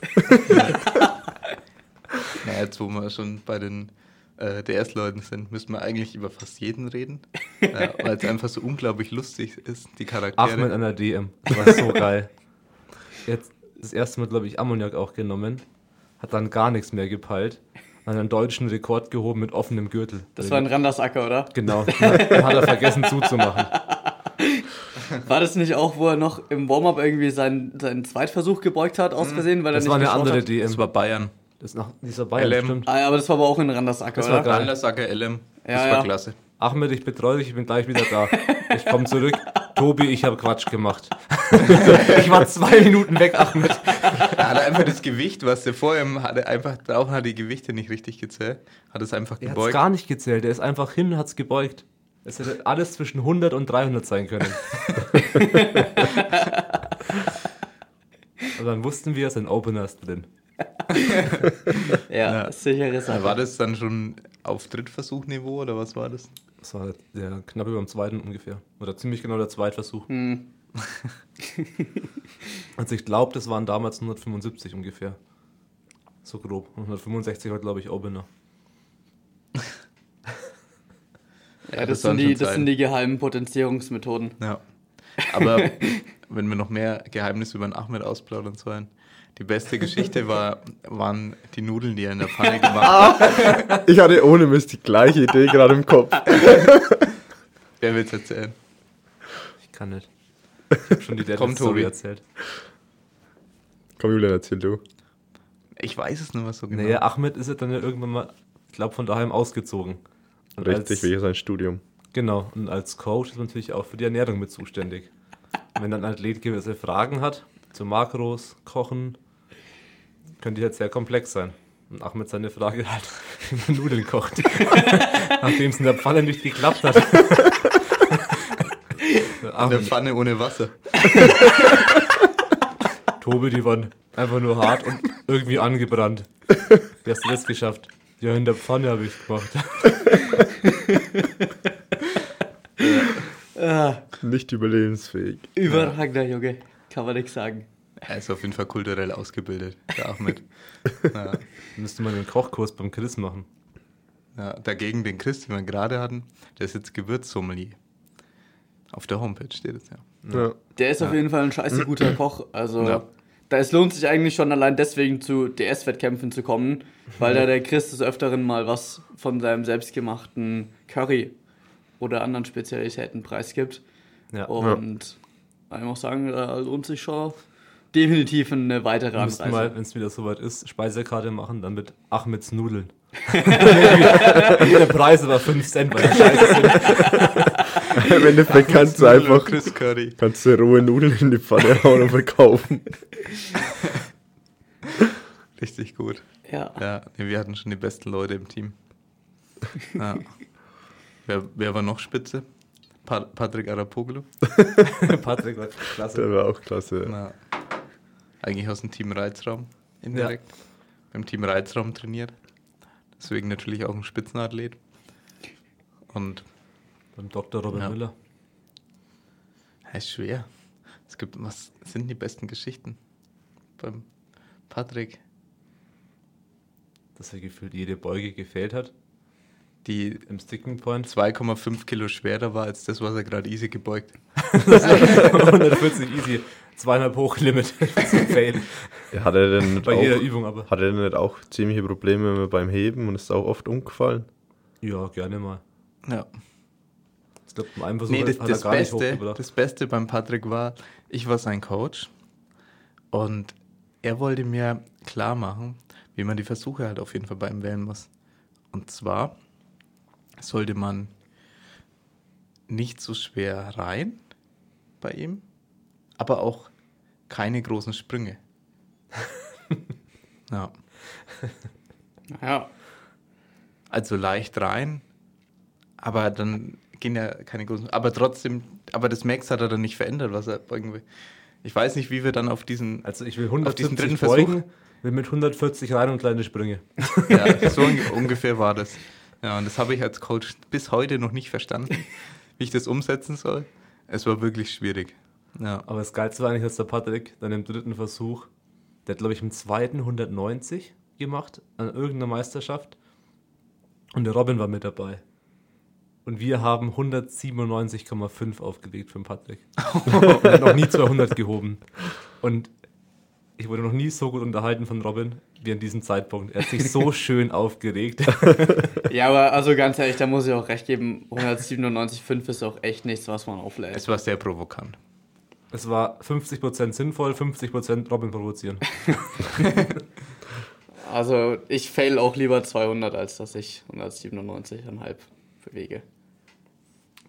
C: Na, jetzt wo wir schon bei den äh, DS-Leuten sind, müssten wir eigentlich über fast jeden reden. ja, weil es einfach so unglaublich lustig ist, die Charaktere.
B: Ahmed an der DM. Das war so geil. Jetzt das erste Mal, glaube ich, Ammoniak auch genommen. Hat dann gar nichts mehr gepeilt. Hat einen deutschen Rekord gehoben mit offenem Gürtel.
A: Das war ein Randersacker, oder?
B: Genau. Dann hat er vergessen zuzumachen.
A: War das nicht auch, wo er noch im Warm-up irgendwie seinen, seinen Zweitversuch gebeugt hat, aus Versehen, weil
B: Das
A: er
B: war
A: nicht
B: eine
A: geschaut
B: andere
A: hat?
B: DM.
C: das war Bayern.
B: Das ist nach dieser Bayern,
C: LM.
B: stimmt.
A: Ah, ja, aber das war aber auch ein Randersacker,
B: Das war
A: oder?
B: geil.
C: Randersacker LM. Das
A: Ja,
C: war
A: ja.
C: klasse.
B: Ahmed, ich betreue dich, ich bin gleich wieder da. Ich komme zurück. Tobi, ich habe Quatsch gemacht. ich war zwei Minuten weg, Ahmed.
C: Er hat einfach das Gewicht, was der vor ihm hatte, einfach drauf hat die Gewichte nicht richtig gezählt. Hat es einfach
B: Er hat es
C: gebeugt.
B: gar nicht gezählt. Er ist einfach hin und hat es gebeugt. Es hätte alles zwischen 100 und 300 sein können. Und dann wussten wir, es sind Openers drin.
A: Ja,
C: Ja.
A: sichere Sache.
C: War das dann schon auf Drittversuchniveau oder was war das?
B: Das war der, knapp über dem zweiten ungefähr. Oder ziemlich genau der Zweitversuch.
A: Hm.
B: Also ich glaube, das waren damals 175 ungefähr. So grob. Und 165 war, glaube ich, Opener.
A: Ja,
C: das
A: das, sind die, das sind die geheimen Potenzierungsmethoden.
C: Ja. Aber wenn wir noch mehr Geheimnisse über den Ahmed ausplaudern sollen, die beste Geschichte war, waren die Nudeln, die er in der Pfanne gemacht hat.
D: Ich hatte ohne Mist die gleiche Idee gerade im Kopf.
C: Wer will es erzählen?
B: Ich kann nicht. Ich habe schon die
C: Komm,
B: Deadlift Story
C: Tobi.
B: erzählt.
D: Komm, Julian, erzähl du.
C: Ich weiß es nur was so genau.
B: Naja, Ahmed ist ja dann ja irgendwann mal, ich glaube, von daheim ausgezogen. Und
D: Richtig, wie sein Studium.
B: Genau, und als Coach ist man natürlich auch für die Ernährung mit zuständig. Wenn dann ein Athlet gewisse Fragen hat, zu Makros, Kochen, könnte halt sehr komplex sein. Und Ahmed seine Frage halt, wie man Nudeln kocht. Nachdem es in der Pfanne nicht geklappt hat.
C: in der
B: Ahmed,
C: Pfanne ohne Wasser.
B: Tobi, die waren einfach nur hart und irgendwie angebrannt. Wie hast du das geschafft? Ja, in der Pfanne habe ich gemacht.
A: Ah,
D: Nicht überlebensfähig.
A: überragender Junge. Kann man nichts sagen.
C: Er ist auf jeden Fall kulturell ausgebildet, der Ahmed. ja.
B: Müsste man den Kochkurs beim Chris machen.
C: Ja, dagegen den Chris, den wir gerade hatten, der ist jetzt Gewürzsommelier. Auf der Homepage steht es ja.
D: Ja.
A: Der ist auf
C: Ja.
A: jeden Fall ein scheiße guter Koch. Also,
C: Ja.
A: da es lohnt sich eigentlich schon allein deswegen zu DS-Wettkämpfen zu kommen, weil da der Chris des Öfteren mal was von seinem selbstgemachten Curry oder anderen Spezialitäten preisgibt.
B: Ja.
A: Und ich muss sagen, da lohnt sich schon definitiv eine weitere
B: müssten mal,
A: Anreise.
B: wenn es wieder soweit ist, Speisekarte machen, dann mit Achmeds Nudeln. der Preis war 5 Cent, weil scheiße.
D: Im Endeffekt kannst du einfach
C: Chris Curry.
D: kannst du rohe Nudeln in die Pfanne hauen und verkaufen.
C: Richtig gut.
A: Ja.
C: Ja, nee, wir hatten schon die besten Leute im Team. Ja. wer, wer war noch Spitze? Pa Patrick Arapoglu.
B: Patrick war klasse.
D: Der war auch klasse.
C: Na, eigentlich aus dem Team Reizraum indirekt. Beim Team Reizraum trainiert. Deswegen natürlich auch ein Spitzenathlet. Und
B: Beim Dr. Robert
C: Ja.
B: Müller.
C: ja, ist schwer. Es gibt, was sind die besten Geschichten? Beim Patrick,
B: Dass er gefühlt jede Beuge gefehlt hat.
C: die
B: Im Sticking Point.
C: 2,5 Kilo schwerer war als das, was er gerade easy gebeugt.
B: 140 easy. Zweieinhalb Hochlimit. Fail.
D: Ja, Hat er denn nicht
B: Bei jeder
D: auch,
B: Übung aber.
D: hat er denn nicht auch ziemliche Probleme beim Heben und ist auch oft umgefallen?
B: Ja, gerne mal.
C: Ja.
B: Ich glaube, beim Versuch
C: Nee, das,
B: hat
C: das,
B: er gar nicht
C: Beste,
B: hochgebracht.
C: das Beste beim Patrick war, ich war sein Coach und er wollte mir klar machen, wie man die Versuche halt auf jeden Fall bei ihm wählen muss. Und zwar sollte man nicht so schwer rein bei ihm, aber auch keine großen Sprünge. ja.
A: Ja.
C: Also leicht rein, aber dann gehen ja keine großen. Aber trotzdem, aber das Max hat er dann nicht verändert, was er irgendwie Ich weiß nicht, wie wir dann auf diesen.
B: Also ich will
C: Auf diesen
B: 170
C: dritten
B: beugen, will mit 140 rein und kleine Sprünge.
C: Ja, so un- ungefähr war das. Ja, und das habe ich als Coach bis heute noch nicht verstanden, wie ich das umsetzen soll. Es war wirklich schwierig. Ja,
B: Aber das Geilste war eigentlich, dass der Patrick dann im dritten Versuch, der hat glaube ich im zweiten 190 gemacht an irgendeiner Meisterschaft und der Robin war mit dabei. Und wir haben 197,5 aufgelegt für den Patrick. und er hat noch nie 200 gehoben. Und ich wurde noch nie so gut unterhalten von Robin wie an diesem Zeitpunkt. Er hat sich so schön aufgeregt.
A: Ja, aber also ganz ehrlich, da muss ich auch recht geben, 197,5 ist auch echt nichts, was man auflädt.
C: es war sehr provokant.
B: Es war 50% sinnvoll, 50% Robin provozieren.
A: Also ich fail auch lieber 200, als dass ich 197,5 bewege.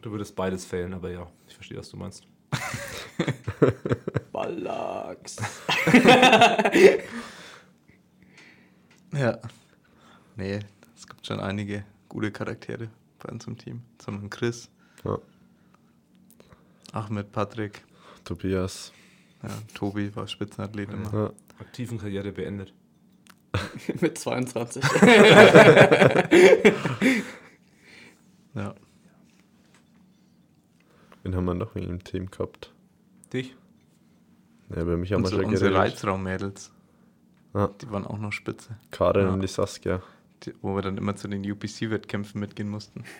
B: Du würdest beides failen, aber ja, ich verstehe, was du meinst.
A: Ballax.
C: Ja. Nee, es gibt schon einige gute Charaktere bei uns im Team. Zum Beispiel Chris,
D: Ja.
C: Ahmed, Patrick,
D: Tobias.
C: ja, Tobi war Spitzenathlet immer.
D: Ja.
B: Aktiven Karriere beendet.
A: Mit 22.
C: Ja.
D: Wen haben wir noch im Team gehabt?
B: Dich?
D: Ja, bei mich haben wir
C: Unsere,
D: schon
C: unsere. Reizraum-Mädels,
D: Ja.
C: die waren auch noch spitze.
D: Karin
C: Ja.
D: und die Saskia.
C: Die, wo wir dann immer zu den UPC-Wettkämpfen mitgehen mussten.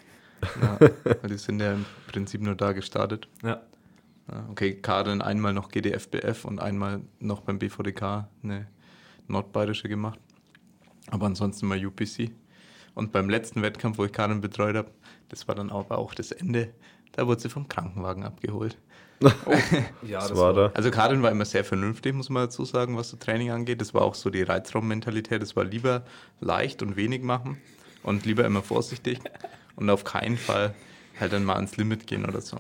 C: Ja, weil die sind ja im Prinzip nur da gestartet.
B: Ja.
C: Okay, Karin einmal noch GDFBF und einmal noch beim BVDK eine nordbayerische gemacht. Aber ansonsten mal UPC. Und beim letzten Wettkampf, wo ich Karin betreut habe, das war dann aber auch das Ende. Da wurde sie vom Krankenwagen abgeholt.
B: Ja,
D: Das war da.
C: Also Karin war immer sehr vernünftig, muss man dazu sagen, was so Training angeht. Das war auch so die Reizraummentalität. Das war lieber leicht und wenig machen und lieber immer vorsichtig und auf keinen Fall halt dann mal ans Limit gehen oder so.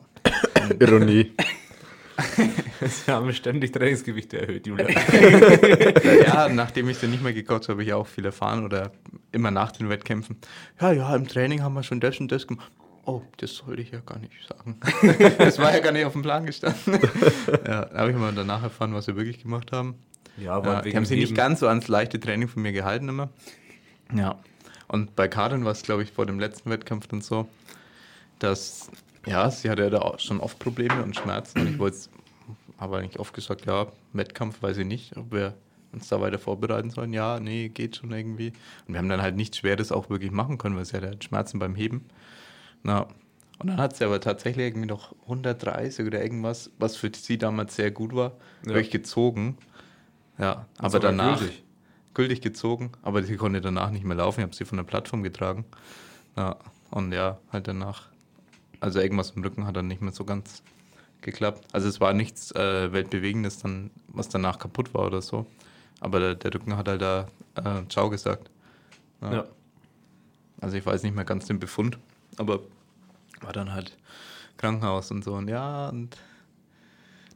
D: Ironie.
B: Sie haben ständig Trainingsgewichte erhöht, Julia.
C: Ja, nachdem ich sie nicht mehr gecoacht habe, habe ich auch viel erfahren oder immer nach den Wettkämpfen. Ja, ja, im Training haben wir schon das und das gemacht. Oh, das sollte ich ja gar nicht sagen. das war ja gar nicht auf dem Plan gestanden. ja, da habe ich mal danach erfahren, was wir wirklich gemacht haben.
B: Ja,
C: Ja, die haben sich nicht ganz so ans leichte Training von mir gehalten immer. Ja. Und bei Karin war es, glaube ich, vor dem letzten Wettkampf dann so, dass, ja, sie hatte ja da auch schon oft Probleme und Schmerzen und ich wollte, habe eigentlich oft gesagt, ja, Wettkampf weiß ich nicht, ob wir uns da weiter vorbereiten sollen. Ja, nee, geht schon irgendwie. Und wir haben dann halt nichts Schweres auch wirklich machen können, weil sie hatte halt Schmerzen beim Heben. Na, und dann hat sie aber tatsächlich irgendwie noch 130 oder irgendwas, was für sie damals sehr gut war,
B: Ja.
C: wirklich gezogen. Ja, aber danach
B: gültig.
C: gültig. gezogen, aber sie konnte danach nicht mehr laufen. Ich habe sie von der Plattform getragen. Ja, und ja, halt danach. Also irgendwas im Rücken hat dann nicht mehr so ganz geklappt. Also es war nichts äh, Weltbewegendes, dann, was danach kaputt war oder so. Aber der, der Rücken hat halt da äh, Ciao gesagt.
B: Ja.
C: Also ich weiß nicht mehr ganz den Befund, aber war dann halt Krankenhaus und so. Und ja, und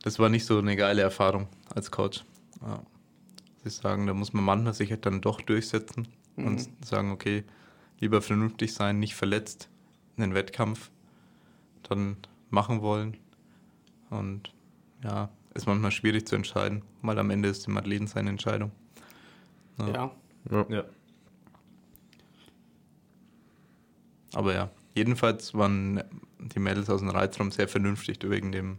C: das war nicht so eine geile Erfahrung als Coach. Ja. Ich sagen, da muss man manchmal sich halt dann doch durchsetzen und sagen, okay, lieber vernünftig sein, nicht verletzt, einen Wettkampf dann machen wollen. Und ja, ist manchmal schwierig zu entscheiden, weil am Ende ist dem Athleten seine Entscheidung.
A: Ja.
B: Ja.
C: Aber ja, jedenfalls waren die Mädels aus dem Reizraum sehr vernünftig wegen dem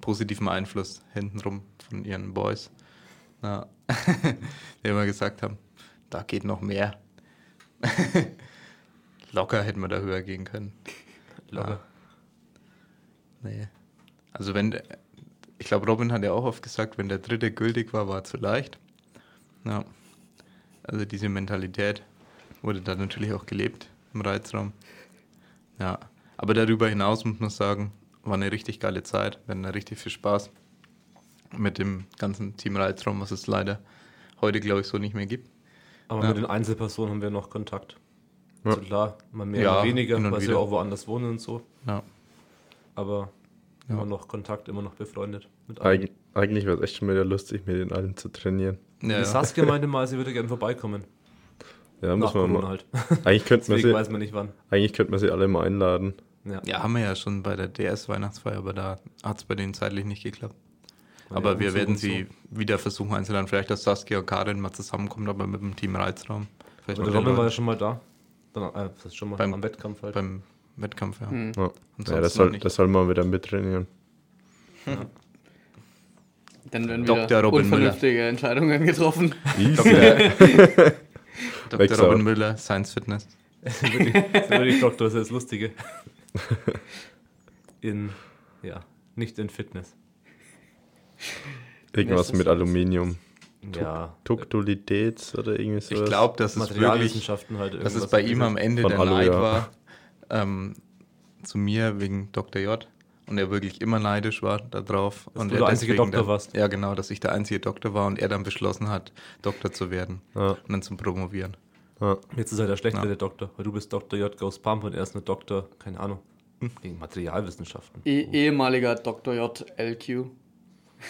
C: positiven Einfluss hintenrum von ihren Boys. Ja. die immer gesagt haben, da geht noch mehr. Locker hätten wir da höher gehen können.
B: Locker.
C: Nee. Also wenn, ich glaube, Robin hat ja auch oft gesagt, wenn der dritte gültig war, war zu leicht. Ja. Also diese Mentalität wurde da natürlich auch gelebt im Reizraum. Ja. Aber darüber hinaus muss man sagen, war eine richtig geile Zeit. Wir hatten da richtig viel Spaß mit dem ganzen Team Reizraum, was es leider heute, glaube ich, so nicht mehr gibt.
B: Aber
C: Ja.
B: mit den Einzelpersonen haben wir noch Kontakt.
D: Ja.
B: Also klar, mal mehr,
C: Ja,
B: mal weniger, weil sie auch woanders wohnen und so.
C: Ja.
B: Aber
C: Ja.
B: immer noch Kontakt, immer noch befreundet. Mit allen.
D: Eig eigentlich wäre es echt schon wieder lustig, mit den allen zu trainieren.
C: Ja, ja.
B: Saskia meinte mal, sie würde gerne vorbeikommen.
D: Ja, muss man mal.
B: halt.
D: Eigentlich könnte man,
B: Deswegen
D: sie,
B: weiß man nicht wann.
D: eigentlich könnte man sie alle mal einladen.
B: Ja.
C: ja, haben wir ja schon bei der DS-Weihnachtsfeier, aber da hat es bei denen zeitlich nicht geklappt. Aber
B: Ja,
C: wir
B: so
C: werden sie wieder versuchen einzuladen. Vielleicht, dass Saskia und Karin mal zusammenkommt, aber mit dem Team Reizraum. Vielleicht
B: Robin war ja schon mal da. Dann, äh, das ist schon mal
C: Beim-
B: am Wettkampf halt.
C: beim Wettkampf, ja.
D: Ja,
C: Ansonsten
D: ja das, soll, das soll man wieder mittrainieren.
A: Dann werden
C: Dr.
A: wieder
C: Robin
A: unvernünftige Entscheidungen getroffen.
C: Dr. Dr. Robin Müller, Science Fitness.
B: Das ist wirklich, Doktor, das ist das Lustige. In, ja, nicht in Fitness.
D: Irgendwas mit? Aluminium.
B: Ja,
D: Duktilitäts oder irgendwie sowas.
C: Ich glaube, dass es wirklich,
B: Materialwissenschaften halt.
C: dass es bei ihm am Ende der
D: Alu,
C: Neid
D: ja.
C: war ähm, zu mir wegen Dr. J. Und er wirklich immer neidisch war darauf.
B: Dass
C: und
B: du
C: er
B: der einzige Doktor
C: dann,
B: warst.
C: Ja, genau, dass ich der einzige Doktor war und er dann beschlossen hat, Doktor zu werden
D: Ja,
C: und dann zum Promovieren.
D: ja.
B: Jetzt ist er der schlechtere
C: Ja.
B: Doktor, weil du bist Dr. J. Ghost Pump und er ist nur Doktor, keine Ahnung, wegen Materialwissenschaften.
A: Eh ehemaliger Dr. J. LQ.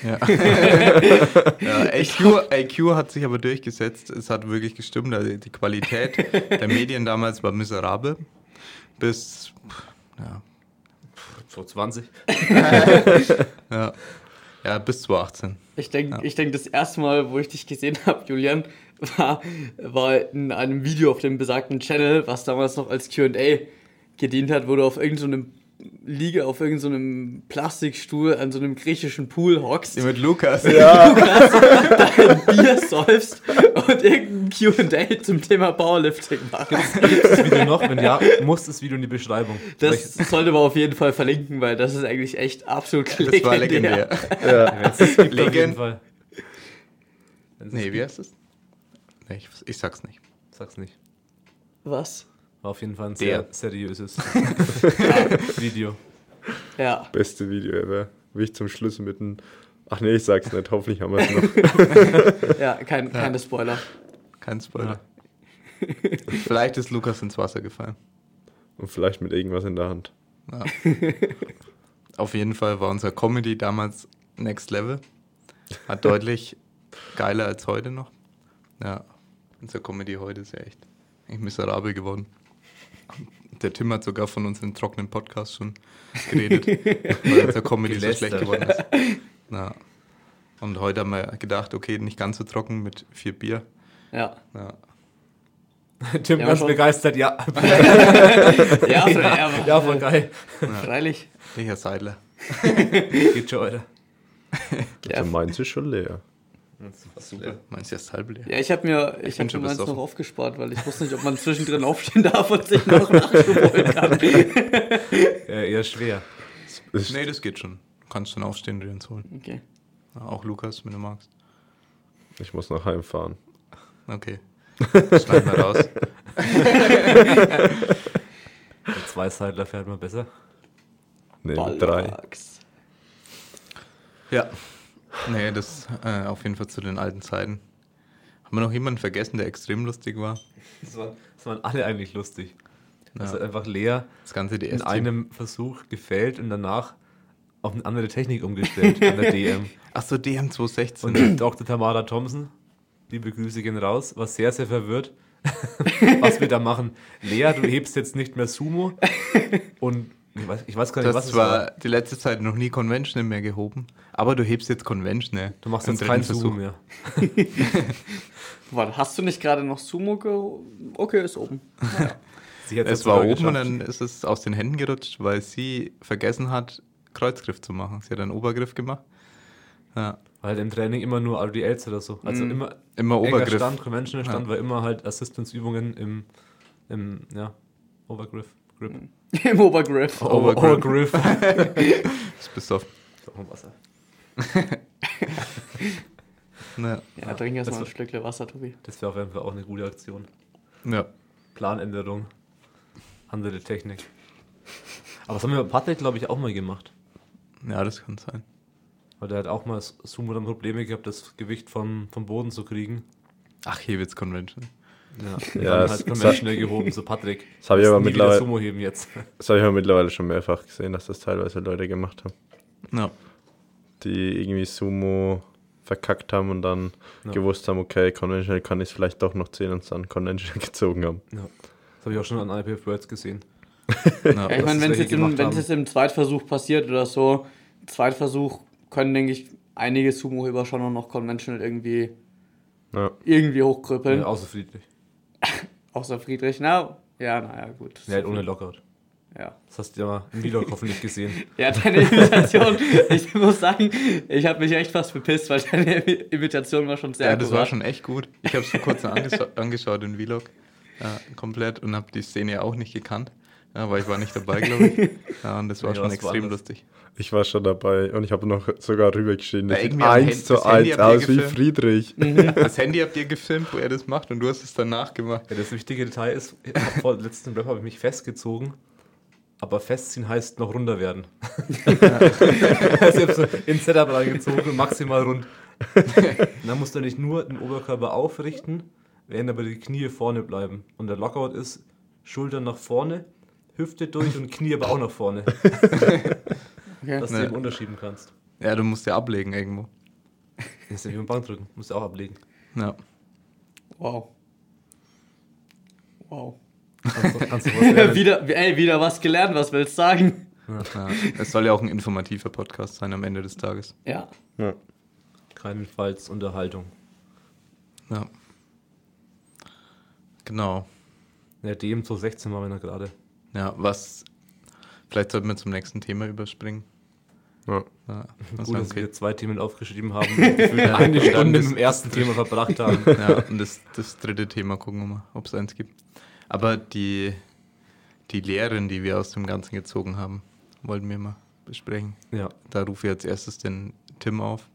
C: Ja. ja, IQ, IQ hat sich aber durchgesetzt. Es hat wirklich gestimmt. Also die Qualität der Medien damals war miserabel. Bis, ja,
B: So 20.
C: ja, ja, bis 2018.
A: Ich denke,
C: Ja.
A: ich denk, das erste Mal, wo ich dich gesehen habe, Julian, war, war in einem Video auf dem besagten Channel, was damals noch als QA gedient hat, wo du auf irgendeinem Liege auf irgendeinem Plastikstuhl an so einem griechischen Pool hockst,
C: Mit Lukas.
A: Bier säufst und irgendein QA zum Thema Powerlifting machst.
B: Gibt es das Video noch? Wenn ja, muss das Video in die Beschreibung.
A: Das sollte man auf jeden Fall verlinken, weil das ist eigentlich echt absolut
C: Das war legendär.
B: Wenn es das gibt, auf jeden. Fall. Wenn's das
C: Nee, wie heißt es? Nee, ich, ich sag's nicht.
B: Sag's nicht.
A: Was?
B: War auf jeden Fall ein
C: Der.
B: sehr seriöses Video.
A: Ja.
D: Beste Video ever. Wie ich zum Schluss mit einem. Ach nee, ich sag's nicht. Hoffentlich haben wir es noch.
A: Ja, kein, keine Spoiler.
C: Kein Spoiler. Vielleicht ist Lukas ins Wasser gefallen.
D: Und vielleicht mit irgendwas in der Hand.
C: Ja. Auf jeden Fall war unser Comedy damals Next Level. Hat deutlich geiler als heute noch. Ja, unser Comedy heute ist ja echt, echt miserabel geworden. Der Tim hat sogar von unserem trockenen Podcast schon geredet, weil unser Comedy so schlecht geworden ist. Ja. Und heute haben wir gedacht, okay, nicht ganz so trocken mit vier Bier.
A: Ja.
C: Ja.
B: Tim
A: Ja,
B: ganz begeistert, ja.
A: Ja, so, ja,
B: Ja, voll geil.
A: freilich.
C: Ich Herr Seidler.
B: Geht schon, Alter.
A: Ja.
D: Also meins ist schon leer.
C: Super. Meinst du erst halb leer?
A: Ja, ich habe mir, ich
C: bin
A: hab
C: schon
A: mir meins noch aufgespart, weil ich wusste nicht, ob man zwischendrin aufstehen darf und sich noch Nachschub holen kann.
B: Äh, eher schwer.
D: Ist,
C: Nee, das geht schon. Du kannst schon aufstehen und dir ins holen.
A: Okay.
C: Ja, Auch Lukas, wenn du magst.
D: Ich muss nach Heim fahren.
C: Okay. Schneiden wir raus.
B: Mit zwei Seidler fährt man besser.
D: Nee, mit drei.
C: Ja. Nee, das äh, auf jeden Fall zu den alten Zeiten. Haben wir noch jemanden vergessen, der extrem lustig war?
B: Das waren, das waren alle eigentlich lustig. Das
C: Ja.
B: hat einfach Lea
C: Das ganze
B: in
C: DS-Team.
B: einem Versuch gefällt und danach auf eine andere Technik umgestellt an der DM.
C: Achso, DM 216.
B: Und Dr. Tamara Thompson, liebe Grüße gehen raus, war sehr, sehr verwirrt, was wir da machen. Lea, du hebst jetzt nicht mehr Sumo und ich weiß, ich weiß gar nicht, was
C: das
B: es
C: war die letzte Zeit noch nie Conventional mehr gehoben. Aber du hebst jetzt Conventional.
B: Du machst jetzt keinen Sumo mehr.
A: Warte, hast du nicht gerade noch Sumo ge... Okay, ist oben.
B: Sie hat's
C: Es war oben und
B: geschafft.
C: dann ist es aus den Händen gerutscht, weil sie vergessen hat, Kreuzgriff zu machen. Sie hat einen Obergriff gemacht. Ja,
B: Weil im Training immer nur RDLs oder so. Also
C: Mhm.
B: immer
C: immer Obergriff.
B: Stand, Conventional Stand,
C: Ja.
B: war immer halt Assistance-Übungen im, im ja, Overgriff. Grip.
A: Im Obergriff.
C: Overgrip.
B: Overgriff.
C: Ist besoffen.
B: So, Wasser.
C: Ja.
A: Ja, trink erst
B: Das
A: mal ein Stückle Wasser, Tobi.
B: Das wäre auf jeden Fall auch eine gute Aktion.
C: ja.
B: Planänderung. Andere Technik. Aber das haben wir bei Patrick, glaube ich, auch mal gemacht.
C: Ja, das kann sein.
B: Weil der hat auch mal Sumo dann Probleme gehabt, das Gewicht vom, vom Boden zu kriegen.
C: Ach, Hebitz Convention.
B: Ja,
D: Ja,
B: dann
D: das-
B: halt conventional gehoben, so Patrick.
D: Das habe ich aber mittlerweile,
B: Sumo heben jetzt.
D: das habe ich aber mittlerweile schon mehrfach gesehen, dass das teilweise Leute gemacht haben.
C: Ja.
D: Die irgendwie Sumo verkackt haben und dann
B: Ja.
D: gewusst haben, okay, Conventional kann ich es vielleicht doch noch ziehen und es dann Conventional gezogen haben.
B: Ja. Das habe ich auch schon an IPF Worlds gesehen.
C: ja.
A: Ich meine, wenn es im- jetzt im Zweitversuch passiert oder so, Zweitversuch können, denke ich, einige Sumo-Heber schon auch noch conventional irgendwie,
D: Ja.
A: irgendwie hochkrüppeln.
B: Ja, außer Friedrich.
A: Außer Friedrich, na, ja, naja, gut.
B: Ja, halt ohne Lockout.
A: Ja.
B: Das hast du ja mal im Vlog hoffentlich gesehen.
A: Ja, deine Imitation, ich muss sagen, ich habe mich echt fast bepisst, weil deine Imitation war schon sehr
C: Ja, das war
A: akkurat.
C: schon echt gut. Ich habe es vor kurzem angescha angeschaut, den Vlog, ja, komplett, und habe die Szene ja auch nicht gekannt. Ja, weil ich war nicht dabei, glaube ich. Ja, und das war
B: Nee,
C: schon extrem
B: woanders.
C: lustig.
D: Ich war schon dabei und ich habe noch sogar rübergeschrieben.
C: Ja,
D: Das sieht eins zu eins aus wie. Friedrich.
C: Das Handy habt ihr gefilmt, wo er das macht, und du hast es danach gemacht.
B: Ja, das wichtige Detail ist, vor dem letzten Rap habe ich mich festgezogen, aber festziehen heißt noch runder werden. also ich habe so ins Setup reingezogen, maximal rund. Und dann musst du nicht nur den Oberkörper aufrichten, während aber die Knie vorne bleiben. Und der Lockout ist Schultern nach vorne, Hüfte durch und Knie aber auch nach vorne,
A: Okay.
B: dass du
C: Ja.
B: eben unterschieben kannst.
C: Ja, du musst ja ablegen irgendwo.
B: Das ist ja wie beim Bankdrücken, musst du auch ablegen.
C: Ja.
A: Wow. Wow.
B: Kannst, du- kannst du
A: wieder, ey, wieder was gelernt, was willst du sagen?
C: ja. Es soll ja auch ein informativer Podcast sein am Ende des Tages.
A: Ja.
D: Ja.
B: Keinenfalls Unterhaltung.
C: Ja. Genau.
B: Ja, DM 216 waren wir noch gerade.
C: Ja, was. Vielleicht sollten wir zum nächsten Thema überspringen.
D: Ja.
C: Ja, was
B: Gut, dass
C: okay.
B: wir zwei Themen aufgeschrieben haben und eine Stunde mit dem ersten Thema verbracht haben.
C: ja, und das, das dritte Thema gucken wir mal, ob es eins gibt. Aber die, die Lehren, die wir aus dem Ganzen gezogen haben, wollten wir mal besprechen.
B: Ja,
C: Da rufe ich als erstes den Tim auf.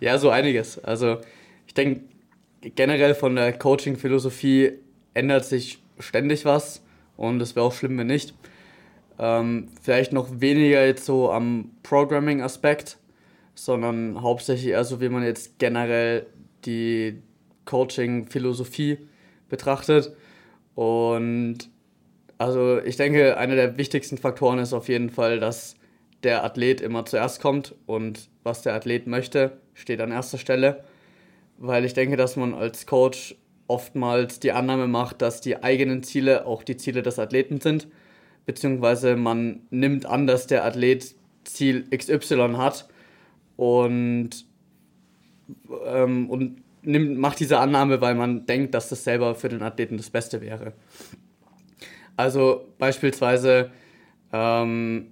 A: Ja, so einiges. Also, ich denke, generell von der Coaching-Philosophie ändert sich ständig was und es wäre auch schlimm, wenn nicht. Ähm, vielleicht noch weniger jetzt so am Programming-Aspekt, sondern hauptsächlich eher so, wie man jetzt generell die Coaching-Philosophie betrachtet. Und also ich denke, einer der wichtigsten Faktoren ist auf jeden Fall, dass der Athlet immer zuerst kommt und was der Athlet möchte, steht an erster Stelle. Weil ich denke, dass man als Coach oftmals die Annahme macht, dass die eigenen Ziele auch die Ziele des Athleten sind. Beziehungsweise man nimmt an, dass der Athlet Ziel XY hat und, ähm, und nimmt, macht diese Annahme, weil man denkt, dass das selber für den Athleten das Beste wäre. Also beispielsweise ähm,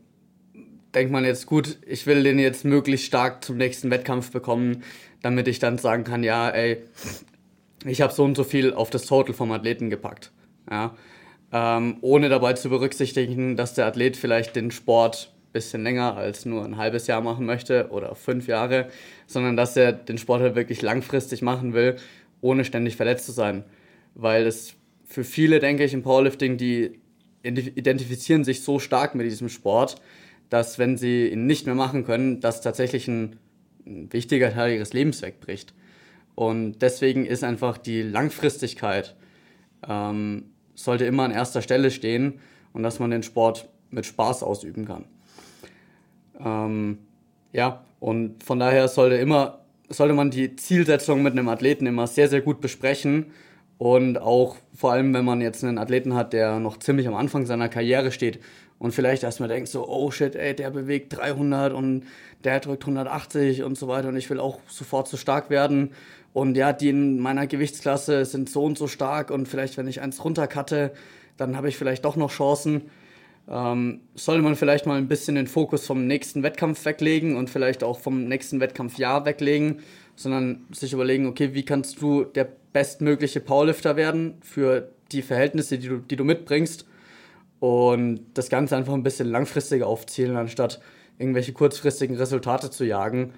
A: denkt man jetzt, gut, ich will den jetzt möglichst stark zum nächsten Wettkampf bekommen, damit ich dann sagen kann, ja, ey, ich habe so und so viel auf das Total vom Athleten gepackt. Ja? Ähm, ohne dabei zu berücksichtigen, dass der Athlet vielleicht den Sport ein bisschen länger als nur ein halbes Jahr machen möchte oder fünf Jahre, sondern dass er den Sport halt wirklich langfristig machen will, ohne ständig verletzt zu sein. Weil es für viele, denke ich, im Powerlifting, die identifizieren sich so stark mit diesem Sport, dass wenn sie ihn nicht mehr machen können, das tatsächlich ein, ein wichtiger Teil ihres Lebens wegbricht. Und deswegen ist einfach die Langfristigkeit ähm, sollte immer an erster Stelle stehen und dass man den Sport mit Spaß ausüben kann. Ähm, ja, und von daher sollte immer, sollte man die Zielsetzung mit einem Athleten immer sehr, sehr gut besprechen. Und auch vor allem, wenn man jetzt einen Athleten hat, der noch ziemlich am Anfang seiner Karriere steht und vielleicht erstmal denkt so, oh shit, ey, der bewegt 300 und der drückt 180 und so weiter und ich will auch sofort so stark werden. Und ja, die in meiner Gewichtsklasse sind so und so stark und vielleicht, wenn ich eins runtercutte, dann habe ich vielleicht doch noch Chancen. Ähm, sollte man vielleicht mal ein bisschen den Fokus vom nächsten Wettkampf weglegen und vielleicht auch vom nächsten Wettkampfjahr weglegen, sondern sich überlegen, okay, wie kannst du der bestmögliche Powerlifter werden für die Verhältnisse, die du, die du mitbringst und das Ganze einfach ein bisschen langfristiger aufzielen, anstatt irgendwelche kurzfristigen Resultate zu jagen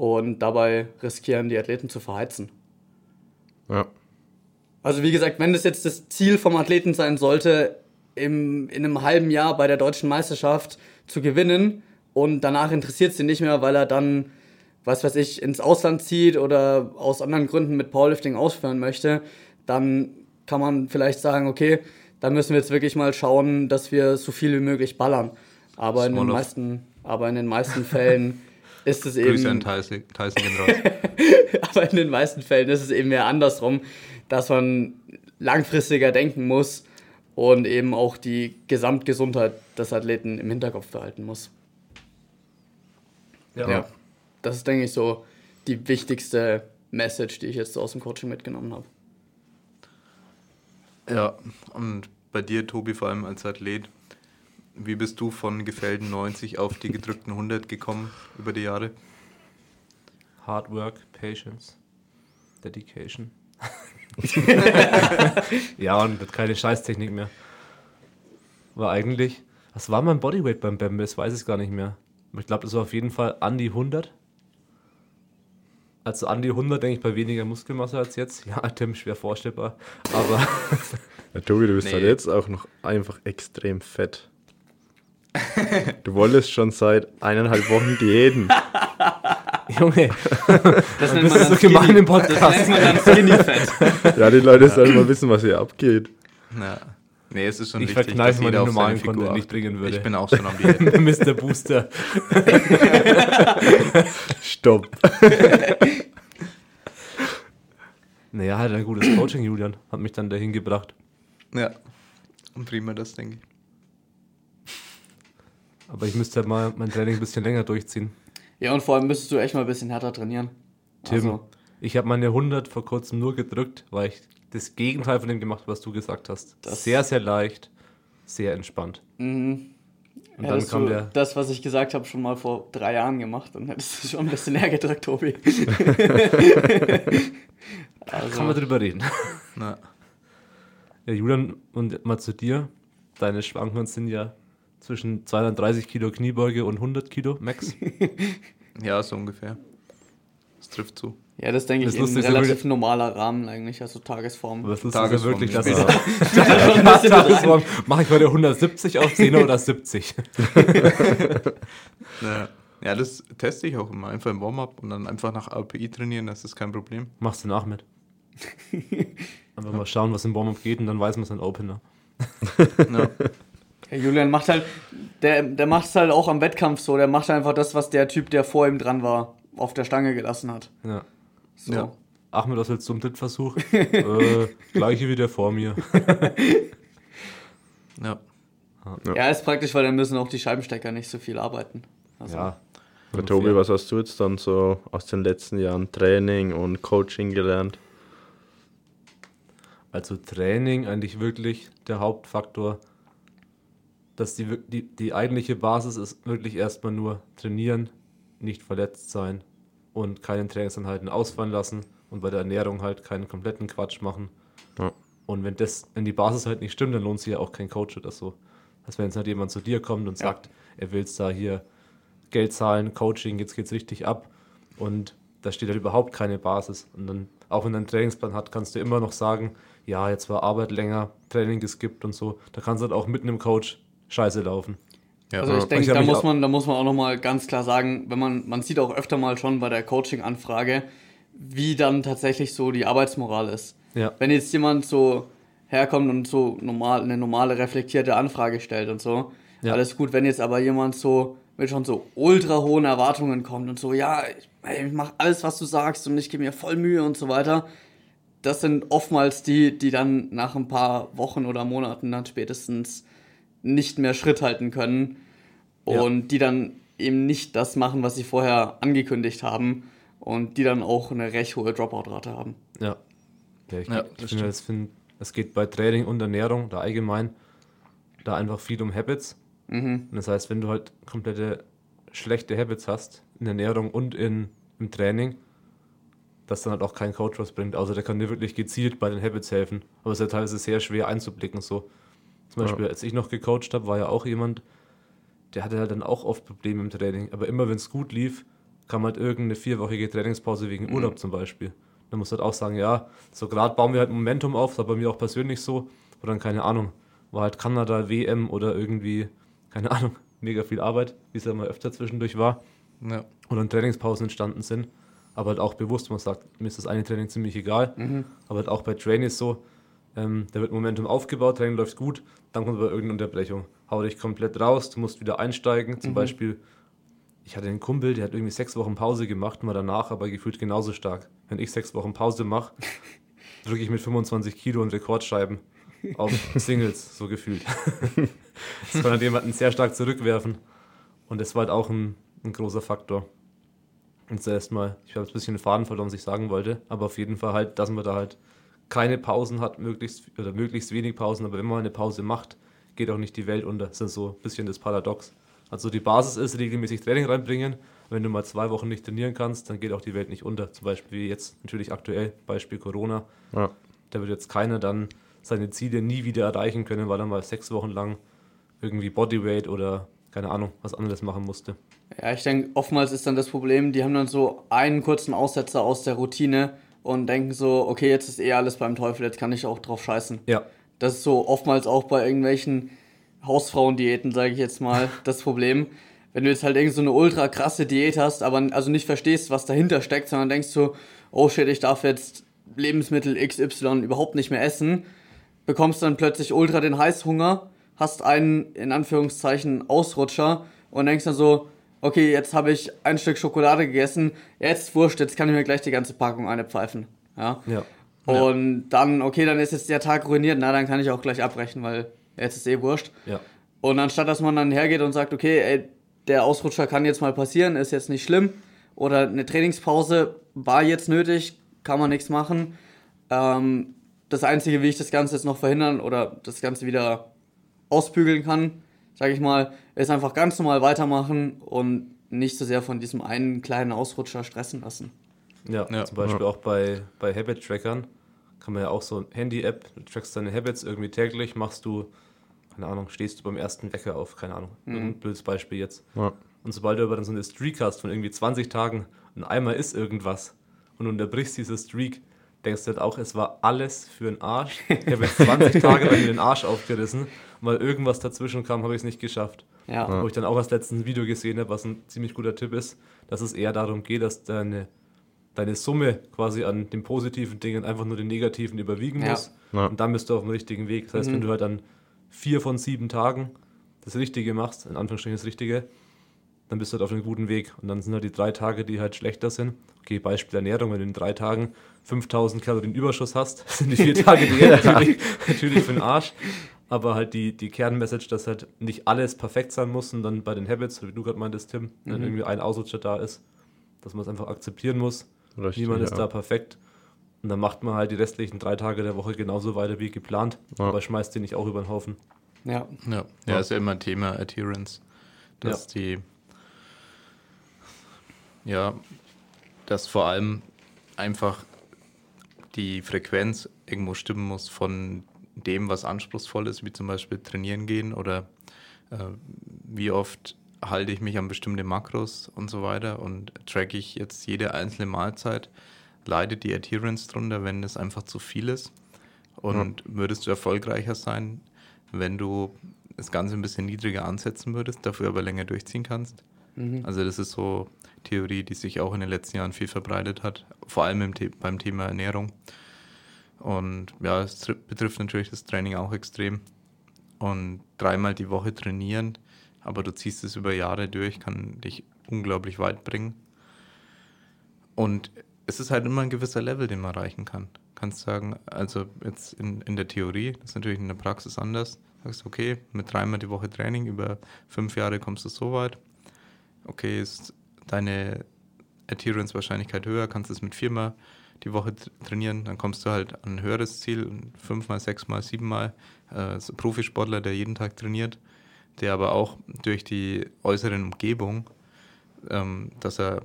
A: und dabei riskieren, die Athleten zu verheizen.
D: Ja.
A: Also wie gesagt, wenn das jetzt das Ziel vom Athleten sein sollte, im, in einem halben Jahr bei der deutschen Meisterschaft zu gewinnen und danach interessiert sie nicht mehr, weil er dann, was weiß ich, ins Ausland zieht oder aus anderen Gründen mit Powerlifting ausführen möchte, dann kann man vielleicht sagen, okay, dann müssen wir jetzt wirklich mal schauen, dass wir so viel wie möglich ballern. Aber in den
C: off.
A: meisten, aber in den meisten Fällen ist es
C: Grüße an
A: eben,
C: Tyson, Tyson gehen raus.
A: aber in den meisten Fällen ist es eben mehr andersrum, dass man langfristiger denken muss und eben auch die Gesamtgesundheit des Athleten im Hinterkopf behalten muss.
B: Ja.
A: Ja. das ist, denke ich, so die wichtigste Message, die ich jetzt aus dem Coaching mitgenommen habe.
C: Ja, und bei dir, Tobi, vor allem als Athlet, wie bist du von gefällten 90 auf die gedrückten 100 gekommen über die Jahre?
B: Hard Work, Patience, Dedication. ja, und keine Scheißtechnik mehr. War eigentlich, was war mein Bodyweight beim Bambi? Das weiß ich gar nicht mehr. Aber ich glaube, das war auf jeden Fall an die 100. Also an die 100 denke ich bei weniger Muskelmasse als jetzt. Ja, Tim, schwer vorstellbar. Aber
D: Ja, Tobi, du bist
C: Nee.
D: halt jetzt auch noch einfach extrem fett. Du wolltest schon seit eineinhalb Wochen diäten.
B: Junge,
A: Das
B: bist du so gemein im Podcast.
A: Das nennt man dann Skinny Fat.
D: Ja, die Leute sollen mal wissen, was hier abgeht.
C: Ja. Nee, es ist schon
B: Ich
C: wichtig,
B: verkneife
C: dass jeder
B: den
C: auf seine
B: normalen
C: Figur
B: Content nicht bringen würde.
C: Ich bin auch schon am Diät.
B: Mr. Booster.
D: Stopp.
B: Naja, halt ein gutes Coaching, Julian. Hat mich dann dahin gebracht.
C: ja. Und prima das, denke ich.
B: Aber ich müsste halt mal mein Training ein bisschen länger durchziehen.
A: Ja, und vor allem müsstest du echt mal ein bisschen härter trainieren.
B: Tim,
A: Also,
B: ich habe meine 100 vor kurzem nur gedrückt, weil ich das Gegenteil von dem gemacht habe, was du gesagt hast.
A: Das-
B: sehr, sehr leicht, sehr entspannt.
A: mhm.
B: Und dann kam
A: du
B: der.
A: das, was ich gesagt habe, schon mal vor drei Jahren gemacht, dann hättest du schon ein bisschen näher gedrückt, Tobi. also,
B: Kann man drüber reden.
C: Na,
B: Ja, Julian, und mal zu dir. Deine Schwankungen sind ja zwischen 230 Kilo Kniebeuge und 100 Kilo Max.
C: ja, so ungefähr. Das trifft zu.
A: ja, das denke
B: Das
A: ich ist ein
B: Lustige ist ja
A: relativ normaler Rahmen eigentlich, also Tagesform.
B: Das Lustige ist ja
C: Tagesform
B: wirklich,
A: ein bisschen
B: Tagesform mache ich heute 170 auf 10 oder 70.
C: Ja. ja, das teste ich auch immer. Einfach im Warm-up und dann einfach nach API trainieren, das ist kein Problem.
B: Machst du nach mit. Einfach mal schauen, was im Warm-up geht und dann weiß man es in Opener.
C: Ja.
A: Ja, Julian macht halt, der, der macht es halt auch am Wettkampf so, der macht einfach das, was der Typ, der vor ihm dran war, auf der Stange gelassen hat.
B: Ja.
A: So.
C: Ja.
B: Achmed, was willst du zum Drittversuch? äh, gleiche wie der vor mir.
C: ja.
A: Ja, ist praktisch, weil dann müssen auch die Scheibenstecker nicht so viel arbeiten. Also,
B: Ja.
D: Ja, Tobi, was hast du jetzt dann so aus den letzten Jahren Training und Coaching gelernt?
B: Also Training eigentlich wirklich der Hauptfaktor, dass die, die, die eigentliche Basis ist wirklich erstmal nur trainieren, nicht verletzt sein und keine Trainingseinheiten ausfallen lassen und bei der Ernährung halt keinen kompletten Quatsch machen.
D: Ja.
B: Und wenn das, wenn die Basis halt nicht stimmt, dann lohnt sich ja auch kein Coach oder so. Also wenn jetzt halt jemand zu dir kommt und
A: Ja.
B: sagt, er will jetzt da hier Geld zahlen, Coaching, jetzt geht's richtig ab und da steht halt überhaupt keine Basis. Und dann, auch wenn er einen Trainingsplan hat, kannst du immer noch sagen, ja, jetzt war Arbeit länger, Training geskippt und so. Da kannst du halt auch mit einem Coach scheiße laufen.
C: Ja.
A: Also ich denke, da muss man, da muss man auch nochmal ganz klar sagen, wenn man, man sieht auch öfter mal schon bei der Coaching-Anfrage, wie dann tatsächlich so die Arbeitsmoral ist.
B: Ja.
A: Wenn jetzt jemand so herkommt und so normal, eine normale reflektierte Anfrage stellt und so,
B: Ja.
A: alles gut. Wenn jetzt aber jemand so mit schon so ultra hohen Erwartungen kommt und so, ja, ich, ey, ich mach alles, was du sagst und ich gebe mir voll Mühe und so weiter, das sind oftmals die, die dann nach ein paar Wochen oder Monaten dann spätestens nicht mehr Schritt halten können
B: Ja.
A: und die dann eben nicht das machen, was sie vorher angekündigt haben und die dann auch eine recht hohe Dropout-Rate haben.
B: Ja. Ja, ich,
C: Ja,
B: ich
C: das
B: finde, es find, es geht bei Training und Ernährung, da allgemein, da einfach viel um Habits.
A: Mhm.
B: Und das heißt, wenn du halt komplette schlechte Habits hast, in Ernährung und in, im Training, dass dann halt auch kein Coach was bringt. Also der kann dir wirklich gezielt bei den Habits helfen. Aber es ist ja teilweise sehr schwer einzublicken. So. Zum Beispiel, als ich noch gecoacht habe, war ja auch jemand, der hatte halt dann auch oft Probleme im Training. Aber immer wenn es gut lief, kam halt irgendeine vierwöchige Trainingspause wegen Urlaub zum Beispiel. Dann musst du halt auch sagen, ja, so gerade bauen wir halt Momentum auf, das war bei mir auch persönlich so. Oder dann, keine Ahnung, war halt Kanada, WM oder irgendwie, keine Ahnung, mega viel Arbeit, wie es ja mal öfter zwischendurch war.
C: Ja.
B: Und dann Trainingspausen entstanden sind. Aber halt auch bewusst, man sagt, mir ist das eine Training ziemlich egal. Aber halt auch bei Trainees so, ähm, da wird Momentum aufgebaut, Training läuft gut, dann kommt aber irgendeine Unterbrechung. Hau dich komplett raus, du musst wieder einsteigen. Zum Beispiel, ich hatte einen Kumpel, der hat irgendwie sechs Wochen Pause gemacht, mal danach aber gefühlt genauso stark. Wenn ich sechs Wochen Pause mache, drücke ich mit 25 Kilo und Rekordscheiben auf Singles, so gefühlt. das kann halt jemanden sehr stark zurückwerfen. Und das war halt auch ein, ein großer Faktor. Und zuerst mal, ich habe ein bisschen den Faden verloren, was ich sagen wollte, aber auf jeden Fall halt, dass man da halt keine Pausen hat, möglichst oder möglichst wenig Pausen, aber wenn man eine Pause macht, geht auch nicht die Welt unter. Das ist so ein bisschen das Paradox. Also die Basis ist regelmäßig Training reinbringen. Wenn du mal zwei Wochen nicht trainieren kannst, dann geht auch die Welt nicht unter. Zum Beispiel wie jetzt natürlich aktuell, Beispiel Corona.
D: Ja.
B: Da wird jetzt keiner dann seine Ziele nie wieder erreichen können, weil er mal sechs Wochen lang irgendwie Bodyweight oder keine Ahnung, was anderes machen musste.
A: Ja, ich denke, oftmals ist dann das Problem, die haben dann so einen kurzen Aussetzer aus der Routine und denken so, okay, jetzt ist eh alles beim Teufel, jetzt kann ich auch drauf scheißen.
B: Ja,
A: Das ist so oftmals auch bei irgendwelchen Hausfrauendiäten, sage ich jetzt mal, das Problem. Wenn du jetzt halt irgend so eine ultra krasse Diät hast, aber also nicht verstehst, was dahinter steckt, sondern denkst so, oh shit, ich darf jetzt Lebensmittel XY überhaupt nicht mehr essen, bekommst dann plötzlich ultra den Heißhunger, hast einen, in Anführungszeichen, Ausrutscher und denkst dann so, okay, jetzt habe ich ein Stück Schokolade gegessen, jetzt wurscht, jetzt kann ich mir gleich die ganze Packung eine pfeifen. Ja.
B: ja.
A: Und dann, okay, dann ist jetzt der Tag ruiniert, na, dann kann ich auch gleich abbrechen, weil jetzt ist eh wurscht.
B: Ja.
A: Und anstatt dass man dann hergeht und sagt, okay, ey, der Ausrutscher kann jetzt mal passieren, ist jetzt nicht schlimm, oder eine Trainingspause war jetzt nötig, kann man nichts machen. Ähm, das Einzige, wie ich das Ganze jetzt noch verhindern oder das Ganze wieder ausbügeln kann, sage ich mal, ist einfach ganz normal weitermachen und nicht so sehr von diesem einen kleinen Ausrutscher stressen lassen.
B: Ja,
C: Ja.
B: zum Beispiel auch bei, bei Habit-Trackern kann man ja auch so ein Handy-App, du trackst deine Habits irgendwie täglich, machst du, keine Ahnung, stehst du beim ersten Wecker auf, keine Ahnung, ein blödes Beispiel jetzt.
D: Ja.
B: Und sobald du aber dann so eine Streak hast von irgendwie 20 Tagen und einmal ist irgendwas und du unterbrichst diese Streak, denkst du halt auch, es war alles für den Arsch. Ich habe jetzt 20 Tage lang mir den Arsch aufgerissen und weil irgendwas dazwischen kam, habe ich es nicht geschafft.
A: Ja.
B: Wo ich dann auch als letzten Video gesehen habe, was ein ziemlich guter Tipp ist, dass es eher darum geht, dass deine, deine Summe quasi an den positiven Dingen einfach nur den negativen überwiegen
A: Ja.
B: muss.
D: Ja.
B: Und dann bist du auf dem richtigen Weg. Das heißt,
A: Mhm.
B: wenn du halt dann vier von sieben Tagen das Richtige machst, in Anführungsstrichen das Richtige, dann bist du halt auf einem guten Weg. Und dann sind halt die drei Tage, die halt schlechter sind. Okay, Beispiel Ernährung, wenn du in drei Tagen 5000 Kalorien Überschuss hast, sind die vier Tage die natürlich, natürlich für den Arsch. Aber halt die, die Kernmessage, dass halt nicht alles perfekt sein muss und dann bei den Habits, wie du gerade meintest, Tim, wenn
A: Mhm.
B: irgendwie ein Ausrutscher da ist, dass man es einfach akzeptieren muss.
D: Richtig,
B: Niemand ist
D: ja.
B: da perfekt. Und dann macht man halt die restlichen drei Tage der Woche genauso weiter wie geplant,
D: Ja.
B: aber schmeißt die nicht auch über den Haufen.
A: Ja.
C: Ja, ja, ist ja immer Thema Adherence. Dass die, ja, dass vor allem einfach die Frequenz irgendwo stimmen muss von dem, was anspruchsvoll ist, wie zum Beispiel trainieren gehen oder äh, wie oft halte ich mich an bestimmte Makros und so weiter und tracke ich jetzt jede einzelne Mahlzeit, leidet die Adherence drunter, wenn das einfach zu viel ist und würdest du erfolgreicher sein, wenn du das Ganze ein bisschen niedriger ansetzen würdest, dafür aber länger durchziehen kannst.
A: Mhm.
C: Also das ist so Theorie, die sich auch in den letzten Jahren viel verbreitet hat, vor allem The beim Thema Ernährung. Und ja, es tr- betrifft natürlich das Training auch extrem. Und dreimal die Woche trainieren, aber du ziehst es über Jahre durch, kann dich unglaublich weit bringen. Und es ist halt immer ein gewisser Level, den man erreichen kann. Kannst sagen, also jetzt in, in der Theorie, das ist natürlich in der Praxis anders. Sagst, okay, mit dreimal die Woche Training, über fünf Jahre kommst du so weit. Okay, ist deine Adherence-Wahrscheinlichkeit höher, kannst es mit viermal die Woche trainieren, dann kommst du halt an ein höheres Ziel, fünfmal, sechsmal, siebenmal. Äh, Profisportler, der jeden Tag trainiert, der aber auch durch die äußeren Umgebung, ähm, dass er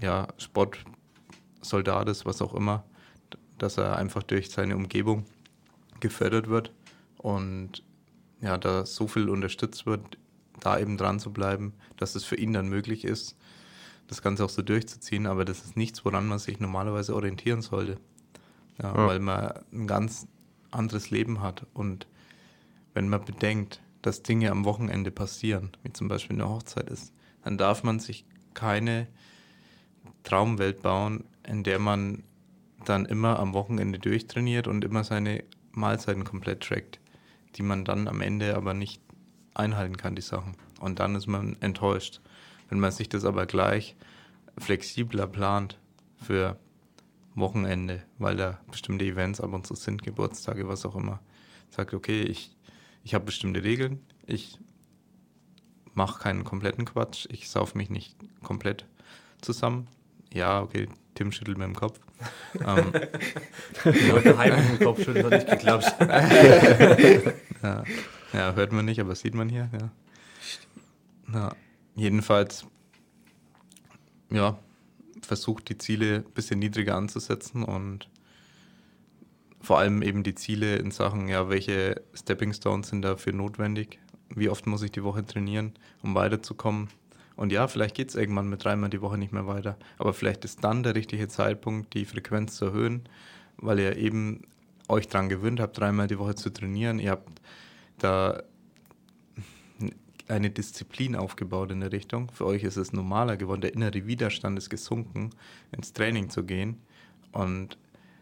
C: ja Sportsoldat ist, was auch immer, dass er einfach durch seine Umgebung gefördert wird und ja, da so viel unterstützt wird, da eben dran zu bleiben, dass es für ihn dann möglich ist, das Ganze auch so durchzuziehen, aber das ist nichts, woran man sich normalerweise orientieren sollte. Ja,
D: Ja.
C: Weil man ein ganz anderes Leben hat. Und wenn man bedenkt, dass Dinge am Wochenende passieren, wie zum Beispiel eine Hochzeit ist, dann darf man sich keine Traumwelt bauen, in der man dann immer am Wochenende durchtrainiert und immer seine Mahlzeiten komplett trackt, die man dann am Ende aber nicht einhalten kann, die Sachen. Und dann ist man enttäuscht. Wenn man sich das aber gleich flexibler plant für Wochenende, weil da bestimmte Events ab und zu sind, Geburtstage, was auch immer, sagt, okay, ich, ich habe bestimmte Regeln, ich mache keinen kompletten Quatsch, ich sauf mich nicht komplett zusammen, ja, okay, Tim schüttelt mir im Kopf. ähm,
B: Ja, daheim im Kopf schütteln hat nicht geklappt.
C: ja, ja, hört man nicht, aber sieht man hier. Ja. Ja, jedenfalls, ja, versucht die Ziele ein bisschen niedriger anzusetzen und vor allem eben die Ziele in Sachen, ja, welche Stepping Stones sind dafür notwendig, wie oft muss ich die Woche trainieren, um weiterzukommen. Und ja, vielleicht geht es irgendwann mit dreimal die Woche nicht mehr weiter, aber vielleicht ist dann der richtige Zeitpunkt, die Frequenz zu erhöhen, weil ihr eben euch daran gewöhnt habt, dreimal die Woche zu trainieren. Ihr habt da eine Disziplin aufgebaut in der Richtung. Für euch ist es normaler geworden, der innere Widerstand ist gesunken, ins Training zu gehen. Und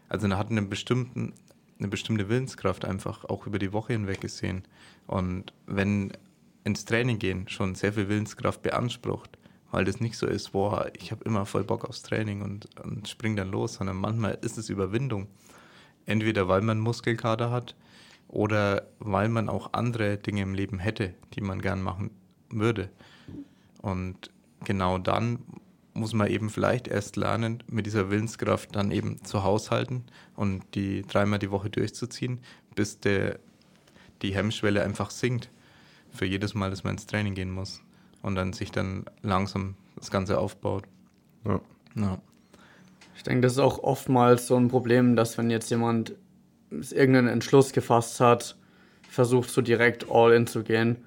C: also er hat einen bestimmten, eine bestimmte Willenskraft einfach auch über die Woche hinweg gesehen. Und wenn ins Training gehen schon sehr viel Willenskraft beansprucht, weil das nicht so ist, boah, ich habe immer voll Bock aufs Training und, und spring dann los, sondern manchmal ist es Überwindung. Entweder weil man Muskelkater hat oder weil man auch andere Dinge im Leben hätte, die man gern machen würde. Und genau dann muss man eben vielleicht erst lernen, mit dieser Willenskraft dann eben zu haushalten und die dreimal die Woche durchzuziehen, bis der, die Hemmschwelle einfach sinkt für jedes Mal, dass man ins Training gehen muss. Und dann sich dann langsam das Ganze aufbaut.
D: Ja.
C: Ja.
A: Ich denke, das ist auch oftmals so ein Problem, dass wenn jetzt jemand irgendeinen Entschluss gefasst hat, versucht so direkt all in zu gehen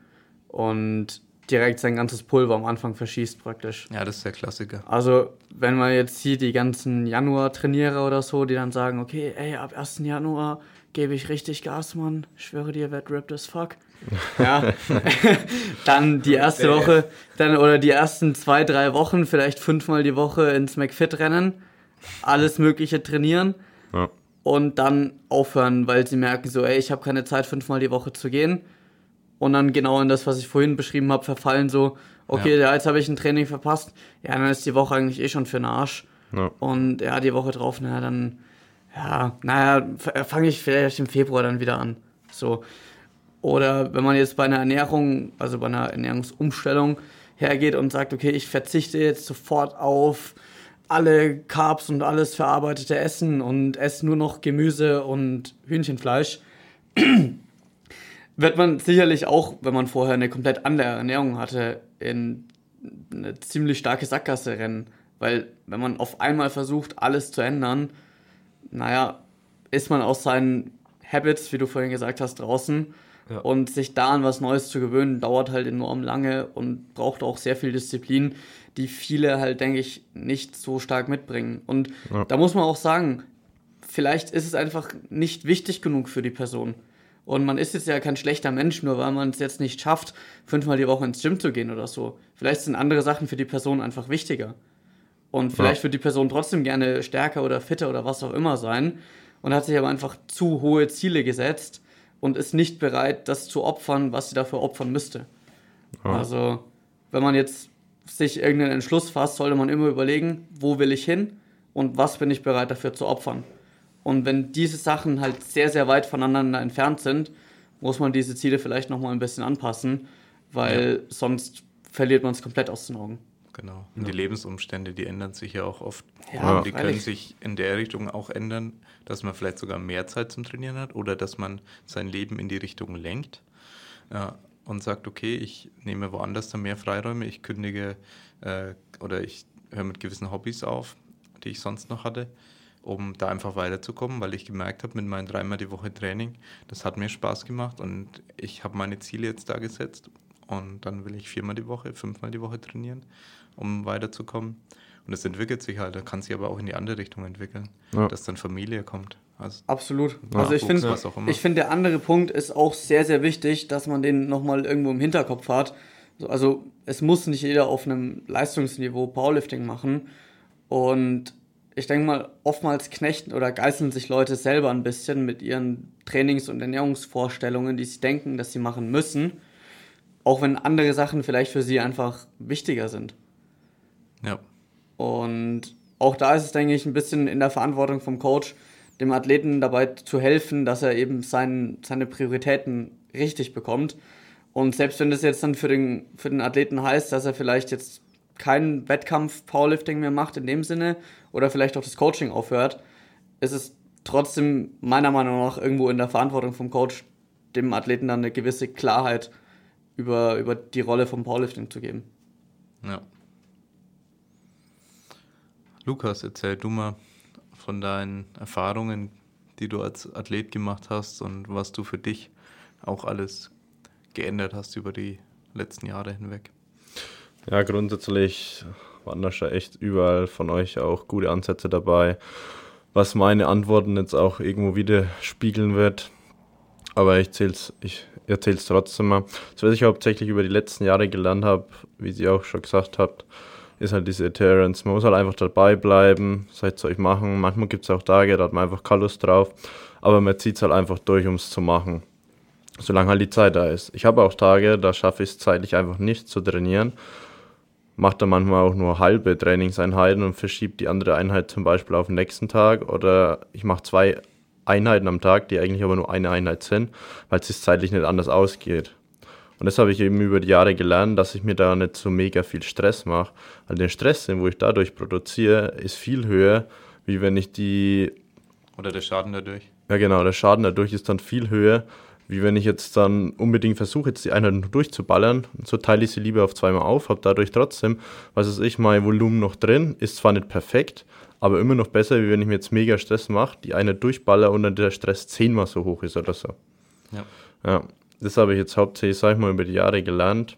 A: und direkt sein ganzes Pulver am Anfang verschießt praktisch.
C: ja, das ist der Klassiker.
A: Also, wenn man jetzt sieht, die ganzen Januar-Trainierer oder so, die dann sagen, okay, ey, ab 1. Januar gebe ich richtig Gas, Mann. Ich schwöre dir, werd ripped as fuck. Ja, dann die erste Woche, dann oder die ersten zwei, drei Wochen, vielleicht fünfmal die Woche ins McFit rennen, alles Mögliche trainieren
D: Ja.
A: Und dann aufhören, weil sie merken so, ey, ich habe keine Zeit, fünfmal die Woche zu gehen. Und dann genau in das, was ich vorhin beschrieben habe, verfallen so, okay, ja. jetzt habe ich ein Training verpasst, ja, dann ist die Woche eigentlich eh schon für den Arsch.
D: Ja.
A: Und ja, die Woche drauf, naja, dann, ja, naja, fange ich vielleicht im Februar dann wieder an. So. Oder wenn man jetzt bei einer Ernährung, also bei einer Ernährungsumstellung hergeht und sagt, okay, ich verzichte jetzt sofort auf alle Carbs und alles verarbeitete Essen und esse nur noch Gemüse und Hühnchenfleisch, wird man sicherlich auch, wenn man vorher eine komplett andere Ernährung hatte, in eine ziemlich starke Sackgasse rennen. Weil wenn man auf einmal versucht, alles zu ändern, naja, ist man aus seinen Habits, wie du vorhin gesagt hast, draußen.
B: Ja.
A: Und sich da an was Neues zu gewöhnen, dauert halt enorm lange und braucht auch sehr viel Disziplin, die viele halt, denke ich, nicht so stark mitbringen. Und
D: Ja.
A: da muss man auch sagen, vielleicht ist es einfach nicht wichtig genug für die Person. Und man ist jetzt ja kein schlechter Mensch, nur weil man es jetzt nicht schafft, fünfmal die Woche ins Gym zu gehen oder so. Vielleicht sind andere Sachen für die Person einfach wichtiger. Und vielleicht
D: Ja.
A: wird die Person trotzdem gerne stärker oder fitter oder was auch immer sein und hat sich aber einfach zu hohe Ziele gesetzt und ist nicht bereit, das zu opfern, was sie dafür opfern müsste.
D: Ja.
A: Also, wenn man jetzt sich irgendeinen Entschluss fasst, sollte man immer überlegen, wo will ich hin und was bin ich bereit dafür zu opfern. Und wenn diese Sachen halt sehr, sehr weit voneinander entfernt sind, muss man diese Ziele vielleicht nochmal ein bisschen anpassen, weil sonst verliert man es komplett aus den Augen.
C: Genau. Und die Lebensumstände, die ändern sich ja auch oft.
A: Ja,
C: und die können sich in der Richtung auch ändern, dass man vielleicht sogar mehr Zeit zum Trainieren hat oder dass man sein Leben in die Richtung lenkt ja, und sagt, okay, ich nehme woanders dann mehr Freiräume, ich kündige äh, oder ich höre mit gewissen Hobbys auf, die ich sonst noch hatte, um da einfach weiterzukommen, weil ich gemerkt habe, mit meinen dreimal die Woche Training, das hat mir Spaß gemacht und ich habe meine Ziele jetzt da gesetzt und dann will ich viermal die Woche, fünfmal die Woche trainieren, um weiterzukommen. Und es entwickelt sich halt, da kann sich aber auch in die andere Richtung entwickeln,
D: Ja.
C: dass dann Familie kommt. Also,
A: Absolut. Also ich finde,
C: was auch immer.
A: ich finde, der andere Punkt ist auch sehr, sehr wichtig, dass man den nochmal irgendwo im Hinterkopf hat. So, Also es muss nicht jeder auf einem Leistungsniveau Powerlifting machen. Und ich denke mal, oftmals knechten oder geißeln sich Leute selber ein bisschen mit ihren Trainings- und Ernährungsvorstellungen, die sie denken, dass sie machen müssen. Auch wenn andere Sachen vielleicht für sie einfach wichtiger sind.
C: Ja,
A: Und auch da ist es, denke ich, ein bisschen in der Verantwortung vom Coach, dem Athleten dabei zu helfen, dass er eben sein, seine Prioritäten richtig bekommt. Und selbst wenn das jetzt dann für den, für den Athleten heißt, dass er vielleicht jetzt keinen Wettkampf Powerlifting mehr macht in dem Sinne oder vielleicht auch das Coaching aufhört, ist es trotzdem meiner Meinung nach irgendwo in der Verantwortung vom Coach, dem Athleten dann eine gewisse Klarheit über, über die Rolle vom Powerlifting zu geben.
C: Ja. Lukas, erzähl du mal von deinen Erfahrungen, die du als Athlet gemacht hast und was du für dich auch alles geändert hast über die letzten Jahre hinweg.
D: Ja, grundsätzlich waren da schon echt überall von euch auch gute Ansätze dabei, was meine Antworten jetzt auch irgendwo widerspiegeln wird. Aber ich erzähl's, ich erzähl's trotzdem mal. Das, was ich hauptsächlich über die letzten Jahre gelernt habe, wie sie auch schon gesagt habt, ist halt diese Adherence. Man muss halt einfach dabei bleiben, seid zu euch machen. Manchmal gibt es auch Tage, da hat man einfach keine Lust drauf, aber man zieht es halt einfach durch, um es zu machen. Solange halt die Zeit da ist. Ich habe auch Tage, da schaffe ich es zeitlich einfach nicht zu trainieren. Mache dann manchmal auch nur halbe Trainingseinheiten und verschiebe die andere Einheit zum Beispiel auf den nächsten Tag. Oder ich mache zwei Einheiten am Tag, die eigentlich aber nur eine Einheit sind, weil es sich zeitlich nicht anders ausgeht. Und das habe ich eben über die Jahre gelernt, dass ich mir da nicht so mega viel Stress mache. Weil der Stress, den wo ich dadurch produziere, ist viel höher, wie wenn ich die.
C: Oder der Schaden dadurch.
D: Ja, genau, der Schaden dadurch ist dann viel höher, wie wenn ich jetzt dann unbedingt versuche, jetzt die Einheit durchzuballern. Und so teile ich sie lieber auf zweimal auf, habe dadurch trotzdem, was weiß ich, mein Volumen noch drin, ist zwar nicht perfekt, aber immer noch besser, wie wenn ich mir jetzt mega Stress mache, die Einheit durchballer und dann der Stress zehnmal so hoch ist oder so.
C: Ja.
D: Ja, das habe ich jetzt hauptsächlich, sag ich mal, über die Jahre gelernt,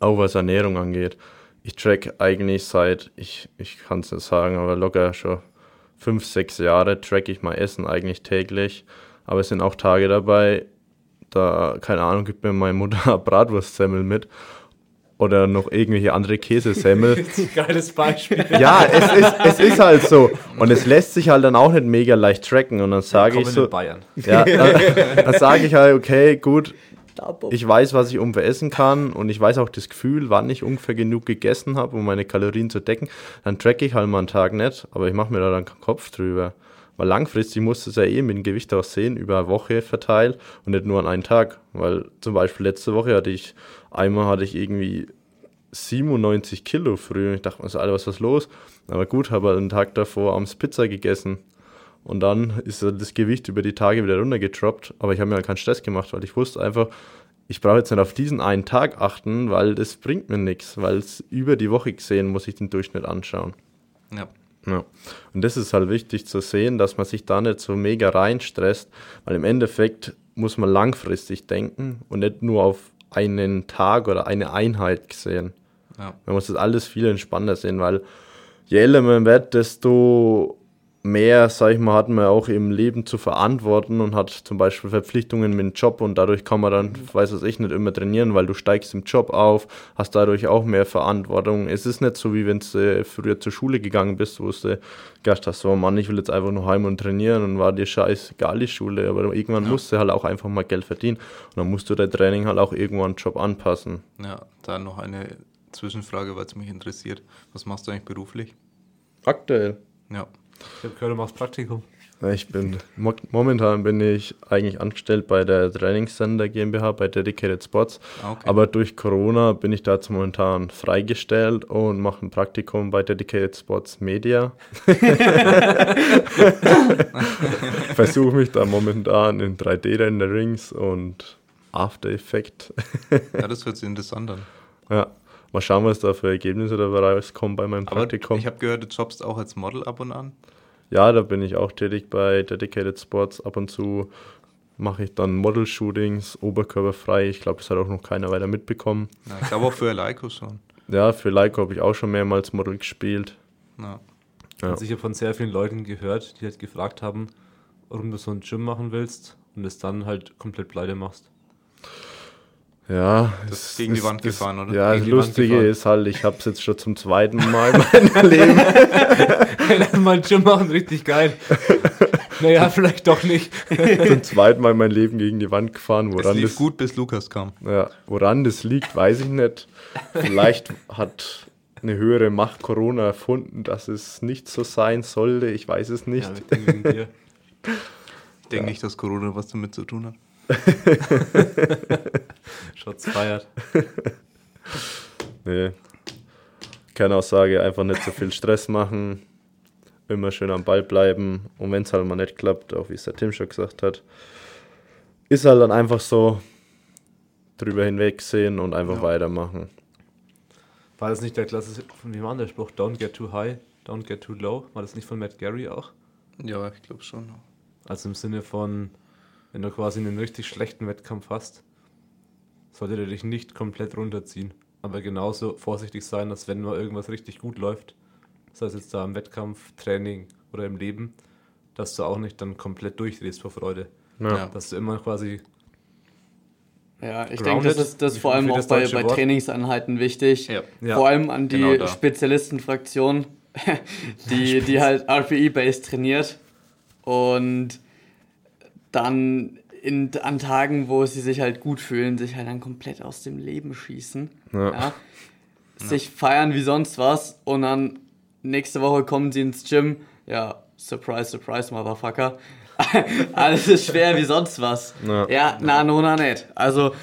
D: auch was Ernährung angeht. Ich track eigentlich seit, ich, ich kann es nicht sagen, aber locker schon fünf, sechs Jahre track ich mein Essen eigentlich täglich. Aber es sind auch Tage dabei, da, keine Ahnung, gibt mir meine Mutter Bratwurstsemmel mit oder noch irgendwelche andere Käsesemmel.
B: Geiles Beispiel.
D: ja, es ist, es ist halt so. Und es lässt sich halt dann auch nicht mega leicht tracken. Und dann sage ich so,
B: in Bayern.
D: ja, dann, dann sage ich halt, okay, gut, ich weiß, was ich ungefähr essen kann und ich weiß auch das Gefühl, wann ich ungefähr genug gegessen habe, um meine Kalorien zu decken. Dann tracke ich halt mal einen Tag nicht, aber ich mache mir da dann keinen Kopf drüber. Weil langfristig muss es ja eh mit dem Gewicht auch sehen, über eine Woche verteilt und nicht nur an einen Tag. Weil zum Beispiel letzte Woche hatte ich, einmal hatte ich irgendwie 97 Kilo früh. Ich dachte mir so, Alter, was ist los? Aber gut, habe halt einen Tag davor abends Pizza gegessen. Und dann ist halt das Gewicht über die Tage wieder runtergetroppt. Aber ich habe mir halt keinen Stress gemacht, weil ich wusste einfach, ich brauche jetzt nicht auf diesen einen Tag achten, weil das bringt mir nichts. Weil es über die Woche gesehen muss ich den Durchschnitt anschauen.
C: Ja.
D: Ja. Und das ist halt wichtig zu sehen, dass man sich da nicht so mega reinstresst, weil im Endeffekt muss man langfristig denken und nicht nur auf einen Tag oder eine Einheit gesehen.
C: Ja.
D: Man muss das alles viel entspannter sehen, weil je älter man wird, desto mehr, sag ich mal, hat man auch im Leben zu verantworten und hat zum Beispiel Verpflichtungen mit dem Job und dadurch kann man dann, weiß was ich, nicht immer trainieren, weil du steigst im Job auf, hast dadurch auch mehr Verantwortung. Es ist nicht so, wie wenn du äh, früher zur Schule gegangen bist, wo du gedacht hast, so Mann, ich will jetzt einfach nur heim und trainieren und war dir scheißegal die Schule, aber irgendwann
C: Ja.
D: musst du halt auch einfach mal Geld verdienen und dann musst du dein Training halt auch irgendwann Job anpassen.
C: Ja, dann noch eine Zwischenfrage, weil es mich interessiert. Was machst du eigentlich beruflich?
D: Aktuell.
C: Ja.
B: Ich habe gehört, du machst Praktikum.
D: Ich bin mo- momentan bin ich eigentlich angestellt bei der Trainingscenter GmbH bei Dedicated Spots,
C: Ah, okay.
D: aber durch Corona bin ich da jetzt momentan freigestellt und mache ein Praktikum bei Dedicated Spots Media. Versuche mich da momentan in 3D-Renderings und After Effect.
C: ja, das hört sich interessant an.
D: ja, mal schauen, was da für Ergebnisse dabei rauskommen bei meinem
C: Aber
D: Praktikum.
C: ich habe gehört, du jobbst auch als Model ab und an.
D: Ja, da bin ich auch tätig bei Dedicated Sports. Ab und zu mache ich dann Model-Shootings, oberkörperfrei. Ich glaube, das hat auch noch keiner weiter mitbekommen.
C: Ja, ich glaube auch für Leico schon.
D: Ja, für Leico habe ich auch schon mehrmals Model gespielt.
C: Ja.
D: Ja.
B: Also ich habe von sehr vielen Leuten gehört, die halt gefragt haben, warum du so ein Gym machen willst und es dann halt komplett pleite machst.
D: Ja,
C: Das
D: es
C: ist gegen die Wand
D: das-
C: gefahren, oder?
D: Ja,
B: Gegen
D: das Lustige ist halt, ich habe es jetzt schon zum zweiten Mal in meinem Leben.
B: Lass mal Gym machen, richtig geil. naja, vielleicht doch nicht.
D: zum zweiten Mal in meinem Leben gegen die Wand gefahren.
C: Es
D: Woran
C: lief
D: das,
C: gut, bis Lukas kam.
D: Ja, woran das liegt, weiß ich nicht. Vielleicht hat eine höhere Macht Corona erfunden, dass es nicht so sein sollte. Ich weiß es nicht.
B: Ja, ich denke.
C: Ich denke nicht, dass Corona was damit zu tun hat.
B: Shots feiert.
D: Nee. Kernaussage, einfach nicht so viel Stress machen, immer schön am Ball bleiben und wenn es halt mal nicht klappt, auch wie es der Tim schon gesagt hat, ist halt dann einfach so drüber hinwegsehen und einfach
C: Ja.
D: weitermachen.
B: War das nicht der klassische, von wem war der Spruch? Don't get too high, don't get too low. War das nicht von Matt Gary auch?
C: Ja, ich glaube schon.
B: Also im Sinne von, wenn du quasi einen richtig schlechten Wettkampf hast, sollte der dich nicht komplett runterziehen. Aber genauso vorsichtig sein, dass wenn mal irgendwas richtig gut läuft, sei es jetzt da im Wettkampf, Training oder im Leben, dass du auch nicht dann komplett durchdrehst vor Freude.
D: Ja.
B: Dass du immer quasi
A: Ja, ich denke, das ist das vor allem auch bei, bei? Trainingseinheiten wichtig.
C: Ja.
B: Ja,
A: vor allem an die
C: genau.
A: Spezialistenfraktion, die, die halt RPE-based trainiert und dann in, an Tagen, wo sie sich halt gut fühlen, sich halt dann komplett aus dem Leben schießen.
D: Ja.
A: Ja. Sich feiern wie sonst was und dann nächste Woche kommen sie ins Gym. Ja, surprise, surprise, Motherfucker. Alles ist schwer wie sonst was.
D: Ja.
A: Ja, na, no, na, nicht. Also,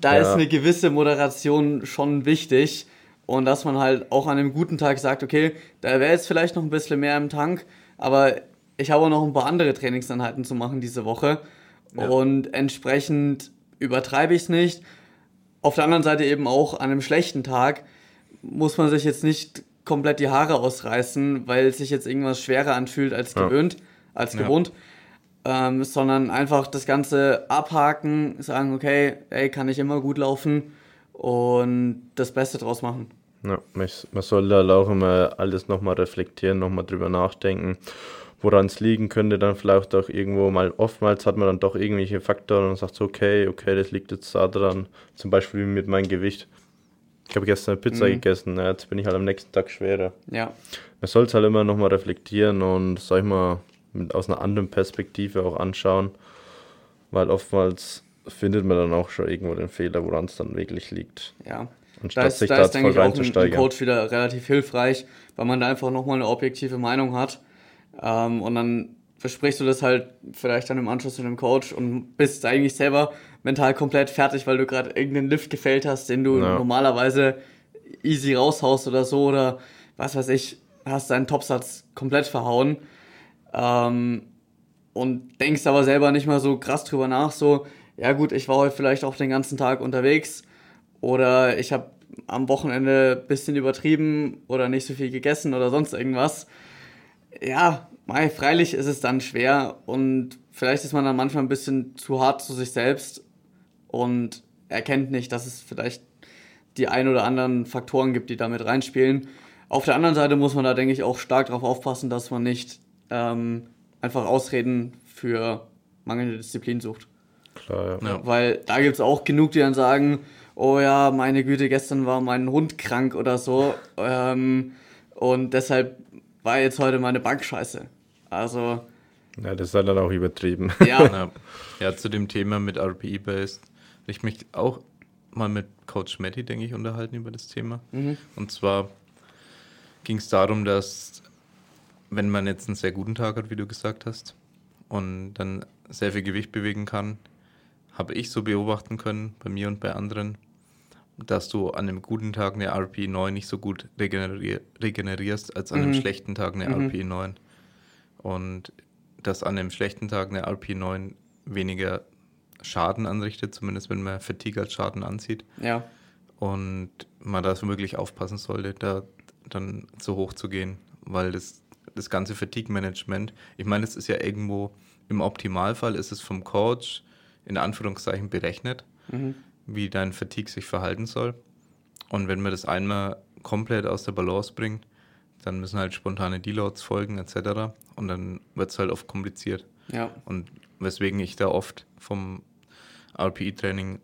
A: da
D: Ja.
A: ist eine gewisse Moderation schon wichtig. Und dass man halt auch an einem guten Tag sagt, okay, da wäre jetzt vielleicht noch ein bisschen mehr im Tank, aber ich habe auch noch ein paar andere Trainingseinheiten zu machen diese Woche.
C: Ja.
A: Und entsprechend übertreibe ich es nicht. Auf der anderen Seite eben auch an einem schlechten Tag muss man sich jetzt nicht komplett die Haare ausreißen, weil sich jetzt irgendwas schwerer anfühlt als
D: Ja.
A: gewöhnt, als
C: Ja.
A: gewohnt. Ähm, sondern einfach das Ganze abhaken, sagen, okay, ey, kann ich immer gut laufen und das Beste draus machen.
D: Ja, man soll halt auch immer alles nochmal reflektieren, nochmal drüber nachdenken, woran es liegen könnte. Dann vielleicht auch irgendwo mal, oftmals hat man dann doch irgendwelche Faktoren und sagt so, okay, okay, das liegt jetzt da dran. Zum Beispiel mit meinem Gewicht. Ich habe gestern eine Pizza
A: Mhm.
D: gegessen, ja, jetzt bin ich halt am nächsten Tag schwerer.
A: Ja,
D: Man soll es halt immer nochmal reflektieren und, sag ich mal, mit, aus einer anderen Perspektive auch anschauen, weil oftmals findet man dann auch schon irgendwo den Fehler, woran es dann wirklich liegt.
A: ja.
D: Anstatt
A: Da ist,
D: sich
A: da
D: da
A: ist
D: jetzt
A: denke
D: voll
A: ich, auch ein, ein. Coach wieder relativ hilfreich, weil man da einfach nochmal eine objektive Meinung hat. Ähm, und dann besprichst du das halt vielleicht dann im Anschluss mit dem Coach und bist eigentlich selber mental komplett fertig, weil du gerade irgendeinen Lift gefällt hast, den du
D: Ja.
A: normalerweise easy raushaust oder so oder was weiß ich, hast deinen Topsatz komplett verhauen. Ähm, und denkst aber selber nicht mal so krass drüber nach, so, ja gut, ich war heute vielleicht auch den ganzen Tag unterwegs oder ich habe am Wochenende ein bisschen übertrieben oder nicht so viel gegessen oder sonst irgendwas. Ja, mei, freilich ist es dann schwer und vielleicht ist man dann manchmal ein bisschen zu hart zu sich selbst und erkennt nicht, dass es vielleicht die ein oder anderen Faktoren gibt, die damit reinspielen. Auf der anderen Seite muss man da, denke ich, auch stark darauf aufpassen, dass man nicht ähm, einfach Ausreden für mangelnde Disziplin sucht.
D: Klar, ja.
C: Ja.
A: Weil da gibt es auch genug, die dann sagen, oh ja, meine Güte, gestern war mein Hund krank oder so. Ähm, und deshalb war jetzt heute meine Bank scheiße. Also,
D: Ja, das ist halt dann auch übertrieben.
A: ja,
C: Ja. ja, zu dem Thema mit RPE-Based. Ich mich auch mal mit Coach Matty, denke ich, unterhalten über das Thema. Und zwar ging es darum, dass wenn man jetzt einen sehr guten Tag hat, wie du gesagt hast, und dann sehr viel Gewicht bewegen kann, habe ich so beobachten können, bei mir und bei anderen, dass du an einem guten Tag eine RPE 9 nicht so gut regenerier regenerierst als an einem
A: Mhm.
C: schlechten Tag eine
A: Mhm.
C: RPE 9. Und dass an einem schlechten Tag eine RPE 9 weniger Schaden anrichtet, zumindest wenn man Fatigue als Schaden ansieht.
A: ja,
C: Und man da wirklich aufpassen sollte, da dann zu hoch zu gehen, weil das, das ganze Fatigue-Management, ich meine, es ist ja irgendwo, im Optimalfall ist es vom Coach in Anführungszeichen berechnet,
A: mhm.
C: wie dein Fatigue sich verhalten soll. Und wenn man das einmal komplett aus der Balance bringt, dann müssen halt spontane Deloads folgen etc. Und dann wird es halt oft kompliziert.
A: ja,
C: Und weswegen ich da oft vom RPE-Training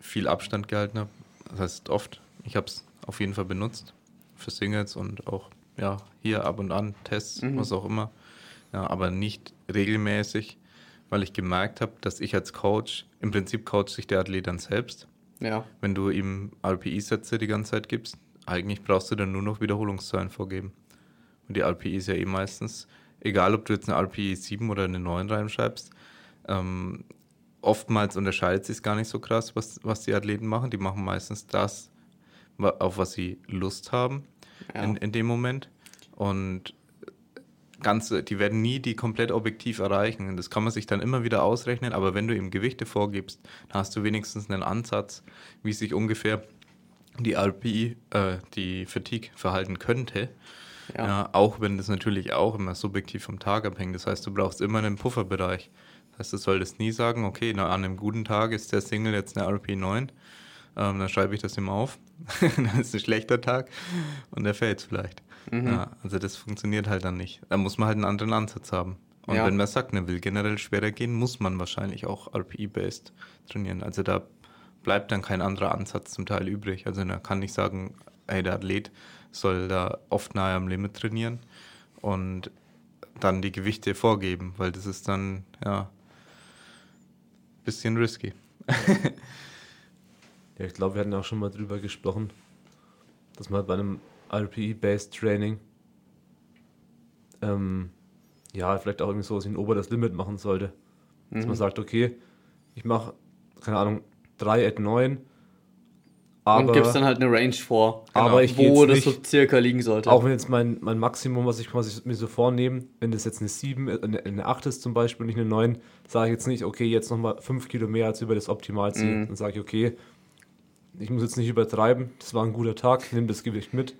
C: viel Abstand gehalten habe. Das heißt oft, ich habe es auf jeden Fall benutzt für Singles und auch ja, hier ab und an Tests,
A: Mhm.
C: was auch immer. Ja, aber nicht regelmäßig, weil ich gemerkt habe, dass ich als Coach, im Prinzip coacht sich der Athlet dann selbst.
A: ja,
C: Wenn du ihm RPE-Sätze die ganze Zeit gibst, eigentlich brauchst du dann nur noch Wiederholungszahlen vorgeben. Und die RPE ist ja eh meistens, egal ob du jetzt eine RPE 7 oder eine 9 reinschreibst, ähm, oftmals unterscheidet sich gar nicht so krass, was, was die Athleten machen. Die machen meistens das, auf was sie Lust haben.
A: Ja.
C: in, in dem Moment. Und ganz, die werden nie die komplett objektiv erreichen. Und das kann man sich dann immer wieder ausrechnen, aber wenn du ihm Gewichte vorgibst, dann hast du wenigstens einen Ansatz, wie sich ungefähr die RPI, äh, die Fatigue verhalten könnte.
A: Ja.
C: Ja. auch wenn das natürlich auch immer subjektiv vom Tag abhängt. Das heißt, du brauchst immer einen Pufferbereich. Das heißt, du solltest nie sagen, okay, na, an einem guten Tag ist der Single jetzt eine RP 9. Ähm, dann schreibe ich das ihm auf. dann ist ein schlechter Tag und der fällt vielleicht. Ja, also das funktioniert halt dann nicht. Da muss man halt einen anderen Ansatz haben. Und
A: Ja.
C: wenn man sagt, man will generell schwerer gehen, muss man wahrscheinlich auch RPI-based trainieren. Also da bleibt dann kein anderer Ansatz zum Teil übrig. Also man kann nicht sagen, hey, der Athlet soll da oft nahe am Limit trainieren und dann die Gewichte vorgeben, weil das ist dann, ja, bisschen risky.
B: Ja, ich glaube, wir hatten auch schon mal drüber gesprochen, dass man bei einem RPE-based Training ähm, ja, vielleicht auch irgendwie wie ein oberes Limit machen sollte. Dass man sagt, okay, ich mache, keine Ahnung, 3 at 9, aber
A: und gibst dann halt eine Range vor,
B: Aber ich geh
A: wo das so
B: nicht-
A: circa liegen sollte.
B: auch wenn jetzt mein, mein Maximum, was ich quasi mir so vornehme, wenn das jetzt eine 7, äh, eine, eine 8 ist zum Beispiel, nicht eine 9, sage ich jetzt nicht, okay, jetzt nochmal 5 Kilo mehr als über das Optimalziel.
A: Mhm.
B: Dann sage ich, okay, ich muss jetzt nicht übertreiben, das war ein guter Tag, nimm das Gewicht mit.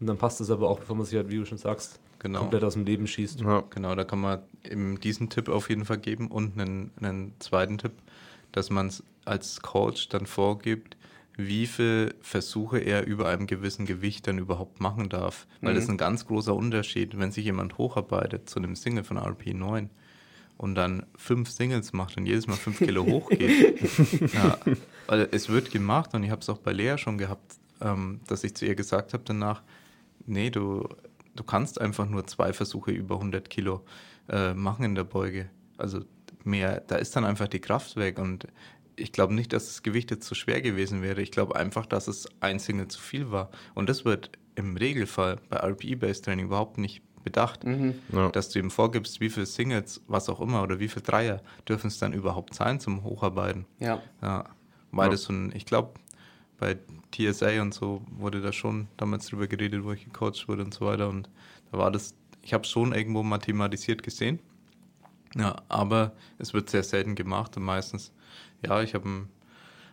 B: Und dann passt es aber auch, bevor man sich halt, wie du schon sagst,
C: Genau.
B: komplett aus dem Leben schießt.
D: Ja.
C: Genau, da kann man eben diesen Tipp auf jeden Fall geben und einen, einen zweiten Tipp, dass man es als Coach dann vorgibt, wie viele Versuche er über einem gewissen Gewicht dann überhaupt machen darf. Weil das ist ein ganz großer Unterschied, wenn sich jemand hocharbeitet zu einem Single von RP9 und dann fünf Singles macht und jedes Mal fünf Kilo hochgeht. ja, weil es wird gemacht und ich habe es auch bei Lea schon gehabt, ähm, dass ich zu ihr gesagt habe danach, nee, du, du kannst einfach nur zwei Versuche über 100 Kilo äh, machen in der Beuge. Also mehr, da ist dann einfach die Kraft weg und ich glaube nicht, dass das Gewicht jetzt zu schwer gewesen wäre. Ich glaube einfach, dass es ein Single zu viel war. Und das wird im Regelfall bei RPE-Based Training überhaupt nicht bedacht,
D: Ja.
C: dass du ihm vorgibst, wie viele Singles, was auch immer, oder wie viele Dreier dürfen es dann überhaupt sein zum Hocharbeiten.
A: ja.
C: Ja, weil
D: Ja.
C: das so ein, ich glaube, bei TSA und so wurde da schon damals drüber geredet, wo ich gecoacht wurde und so weiter. Und da war das, ich habe es schon irgendwo mathematisiert gesehen. Ja, aber es wird sehr selten gemacht und meistens, ja, ich habe ein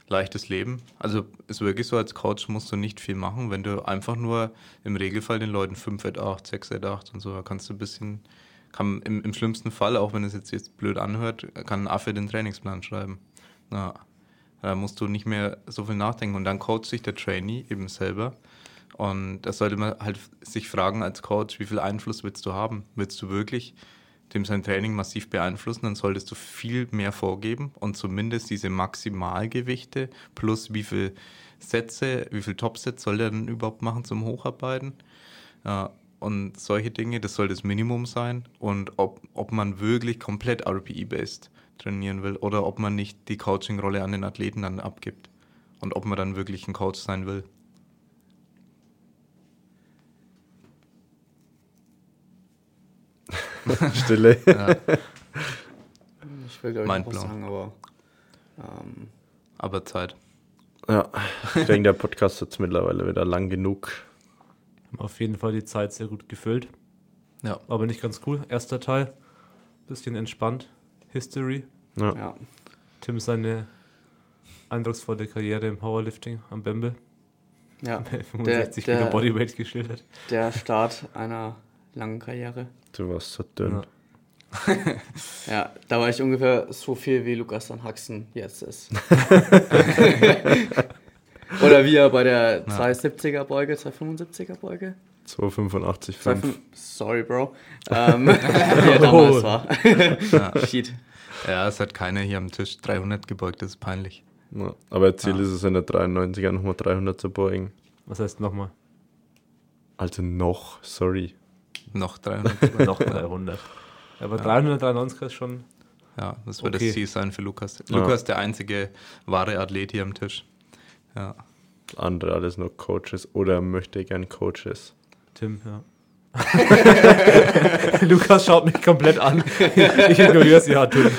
C: leichtes Leben. Also ist wirklich so, als Coach musst du nicht viel machen, wenn du einfach nur im Regelfall den Leuten 5 at 8, 6 at 8 und so, da kannst du ein bisschen, kann im, im schlimmsten Fall, auch wenn es jetzt, jetzt blöd anhört, kann ein Affe den Trainingsplan schreiben. Ja, da musst du nicht mehr so viel nachdenken und dann coacht sich der Trainee eben selber. Und da sollte man halt sich fragen als Coach, wie viel Einfluss willst du haben? Willst du wirklich dem sein Training massiv beeinflussen, dann solltest du viel mehr vorgeben und zumindest diese Maximalgewichte plus wie viel Sätze, wie viel Topsets soll der denn überhaupt machen zum Hocharbeiten? Ja, und solche Dinge, das soll das Minimum sein. Und ob, ob man wirklich komplett RPE-based trainieren will oder ob man nicht die Coaching-Rolle an den Athleten dann abgibt. Und ob man dann wirklich ein Coach sein will.
D: Stille.
A: Ich will, glaube ich, noch was sagen, aber ähm,
C: Aber Zeit.
D: Ja, ich denke, der Podcast ist mittlerweile wieder lang genug.
B: Haben auf jeden Fall die Zeit sehr gut gefüllt.
C: Ja.
B: Aber nicht ganz cool. Erster Teil, bisschen entspannt. History.
D: Ja.
A: ja.
B: Tim seine eindrucksvolle Karriere im Powerlifting am Bembel.
A: Ja,
B: 65
A: der-
B: Kilo Bodyweight geschildert.
A: der Start einer langen Karriere.
D: Du warst so dünn.
B: Ja.
A: Ja, da war ich ungefähr so viel wie Lukas van Haxen jetzt ist. Oder wie er bei der 270er Beuge, 275er Beuge?
D: 285, 5.
A: 25 Sorry, Bro. Ähm, wie er damals war. Shit.
C: Ja, es hat keiner hier am Tisch 300 gebeugt, das ist peinlich.
D: Ja. Aber Ziel
C: Ja.
D: ist es in der 93er nochmal 300 zu beugen.
B: Was heißt nochmal?
D: Also noch, sorry.
C: Noch 300.
B: Noch 300. Aber 393 ist schon.
C: ja, das wird
B: Okay.
C: das Ziel sein für Lukas.
D: Ja.
C: Lukas, der einzige wahre Athlet hier am Tisch. Ja.
D: Andere alles nur Coaches oder möchte gern Coaches.
B: Tim, ja. Lukas schaut mich komplett an. Ich ignoriere es, ja, Tim.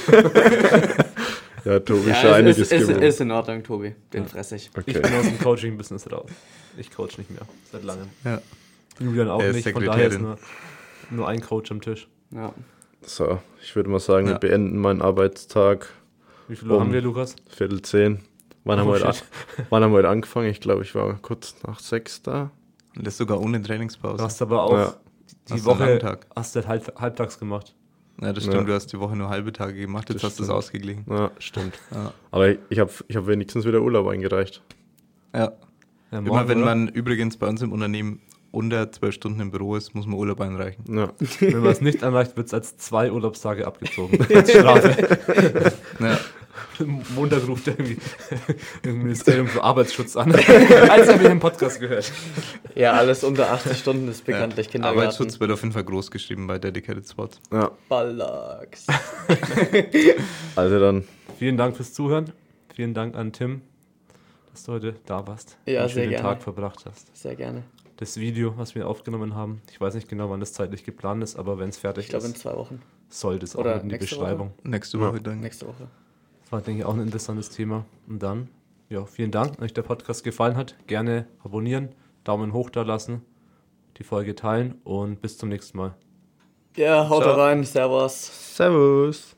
D: Ja, Tobi
A: Ja,
D: schon
A: ist,
D: einiges
A: ist, ist,
D: gewohnt.
A: ist in Ordnung, Tobi. Den fress ich.
B: Ich
D: okay.
B: bin aus dem Coaching-Business raus. Ich coach nicht mehr, seit langem.
C: ja.
B: Julian auch nicht, von daher ist nur, nur ein Coach am Tisch.
A: Ja.
D: So, ich würde mal sagen,
C: Ja.
D: wir beenden meinen Arbeitstag
B: Wie viel Uhr
D: Um.
B: haben wir, Lukas?
D: Viertel zehn. Wann, haben,
B: Oh,
D: wir heute, wann haben wir heute angefangen? Ich glaube, ich war kurz nach sechs da.
C: Und das sogar ohne
B: Du
C: Trainingspause.
B: hast aber auch
D: Ja.
B: die
C: Hast du
B: Woche hast du halt halb, halbtags gemacht.
C: Ja, das stimmt,
D: Ja.
C: du hast die Woche nur halbe Tage gemacht, jetzt
D: Das
C: hast du es ausgeglichen.
D: Ja, stimmt.
C: Ja.
D: Aber ich habe ich hab wenigstens wieder Urlaub eingereicht.
C: ja.
B: Ja,
C: Immer
B: morgen,
C: wenn
B: oder?
C: man übrigens bei uns im Unternehmen unter zwölf Stunden im Büro ist, muss man Urlaub einreichen.
D: Ja.
B: Wenn man es nicht erreicht, wird es als zwei Urlaubstage abgezogen. Als Strafe.
C: Ja.
B: Montag ruft er irgendwie im Ministerium für Arbeitsschutz an. Als habe ich den Podcast gehört.
A: ja, alles unter 80 Stunden ist bekanntlich
C: Ja.
A: Kindergarten.
C: Arbeitsschutz wird auf jeden Fall groß geschrieben bei Dedicated Spots.
D: ja.
A: Ballax.
D: Also dann,
B: Vielen Dank fürs Zuhören. Vielen Dank an Tim, dass du heute da warst.
A: Ja,
B: einen
A: sehr
B: schönen
A: gerne.
B: Tag verbracht hast.
A: Sehr gerne.
B: Das Video, was wir aufgenommen haben, ich weiß nicht genau, wann das zeitlich geplant ist, aber wenn es fertig
A: Ich glaube in
B: ist,
A: zwei Wochen.
B: sollte es auch in die
A: nächste
B: Beschreibung.
C: Nächste
D: Ja.
C: Woche dann.
A: Nächste Woche.
B: Das war, denke ich, auch ein interessantes Thema. Und dann, ja, vielen Dank. Wenn euch der Podcast gefallen hat, gerne abonnieren, Daumen hoch da lassen, die Folge teilen und bis zum nächsten Mal.
A: Ja, haut
C: Ciao.
A: rein. Servus.
D: Servus.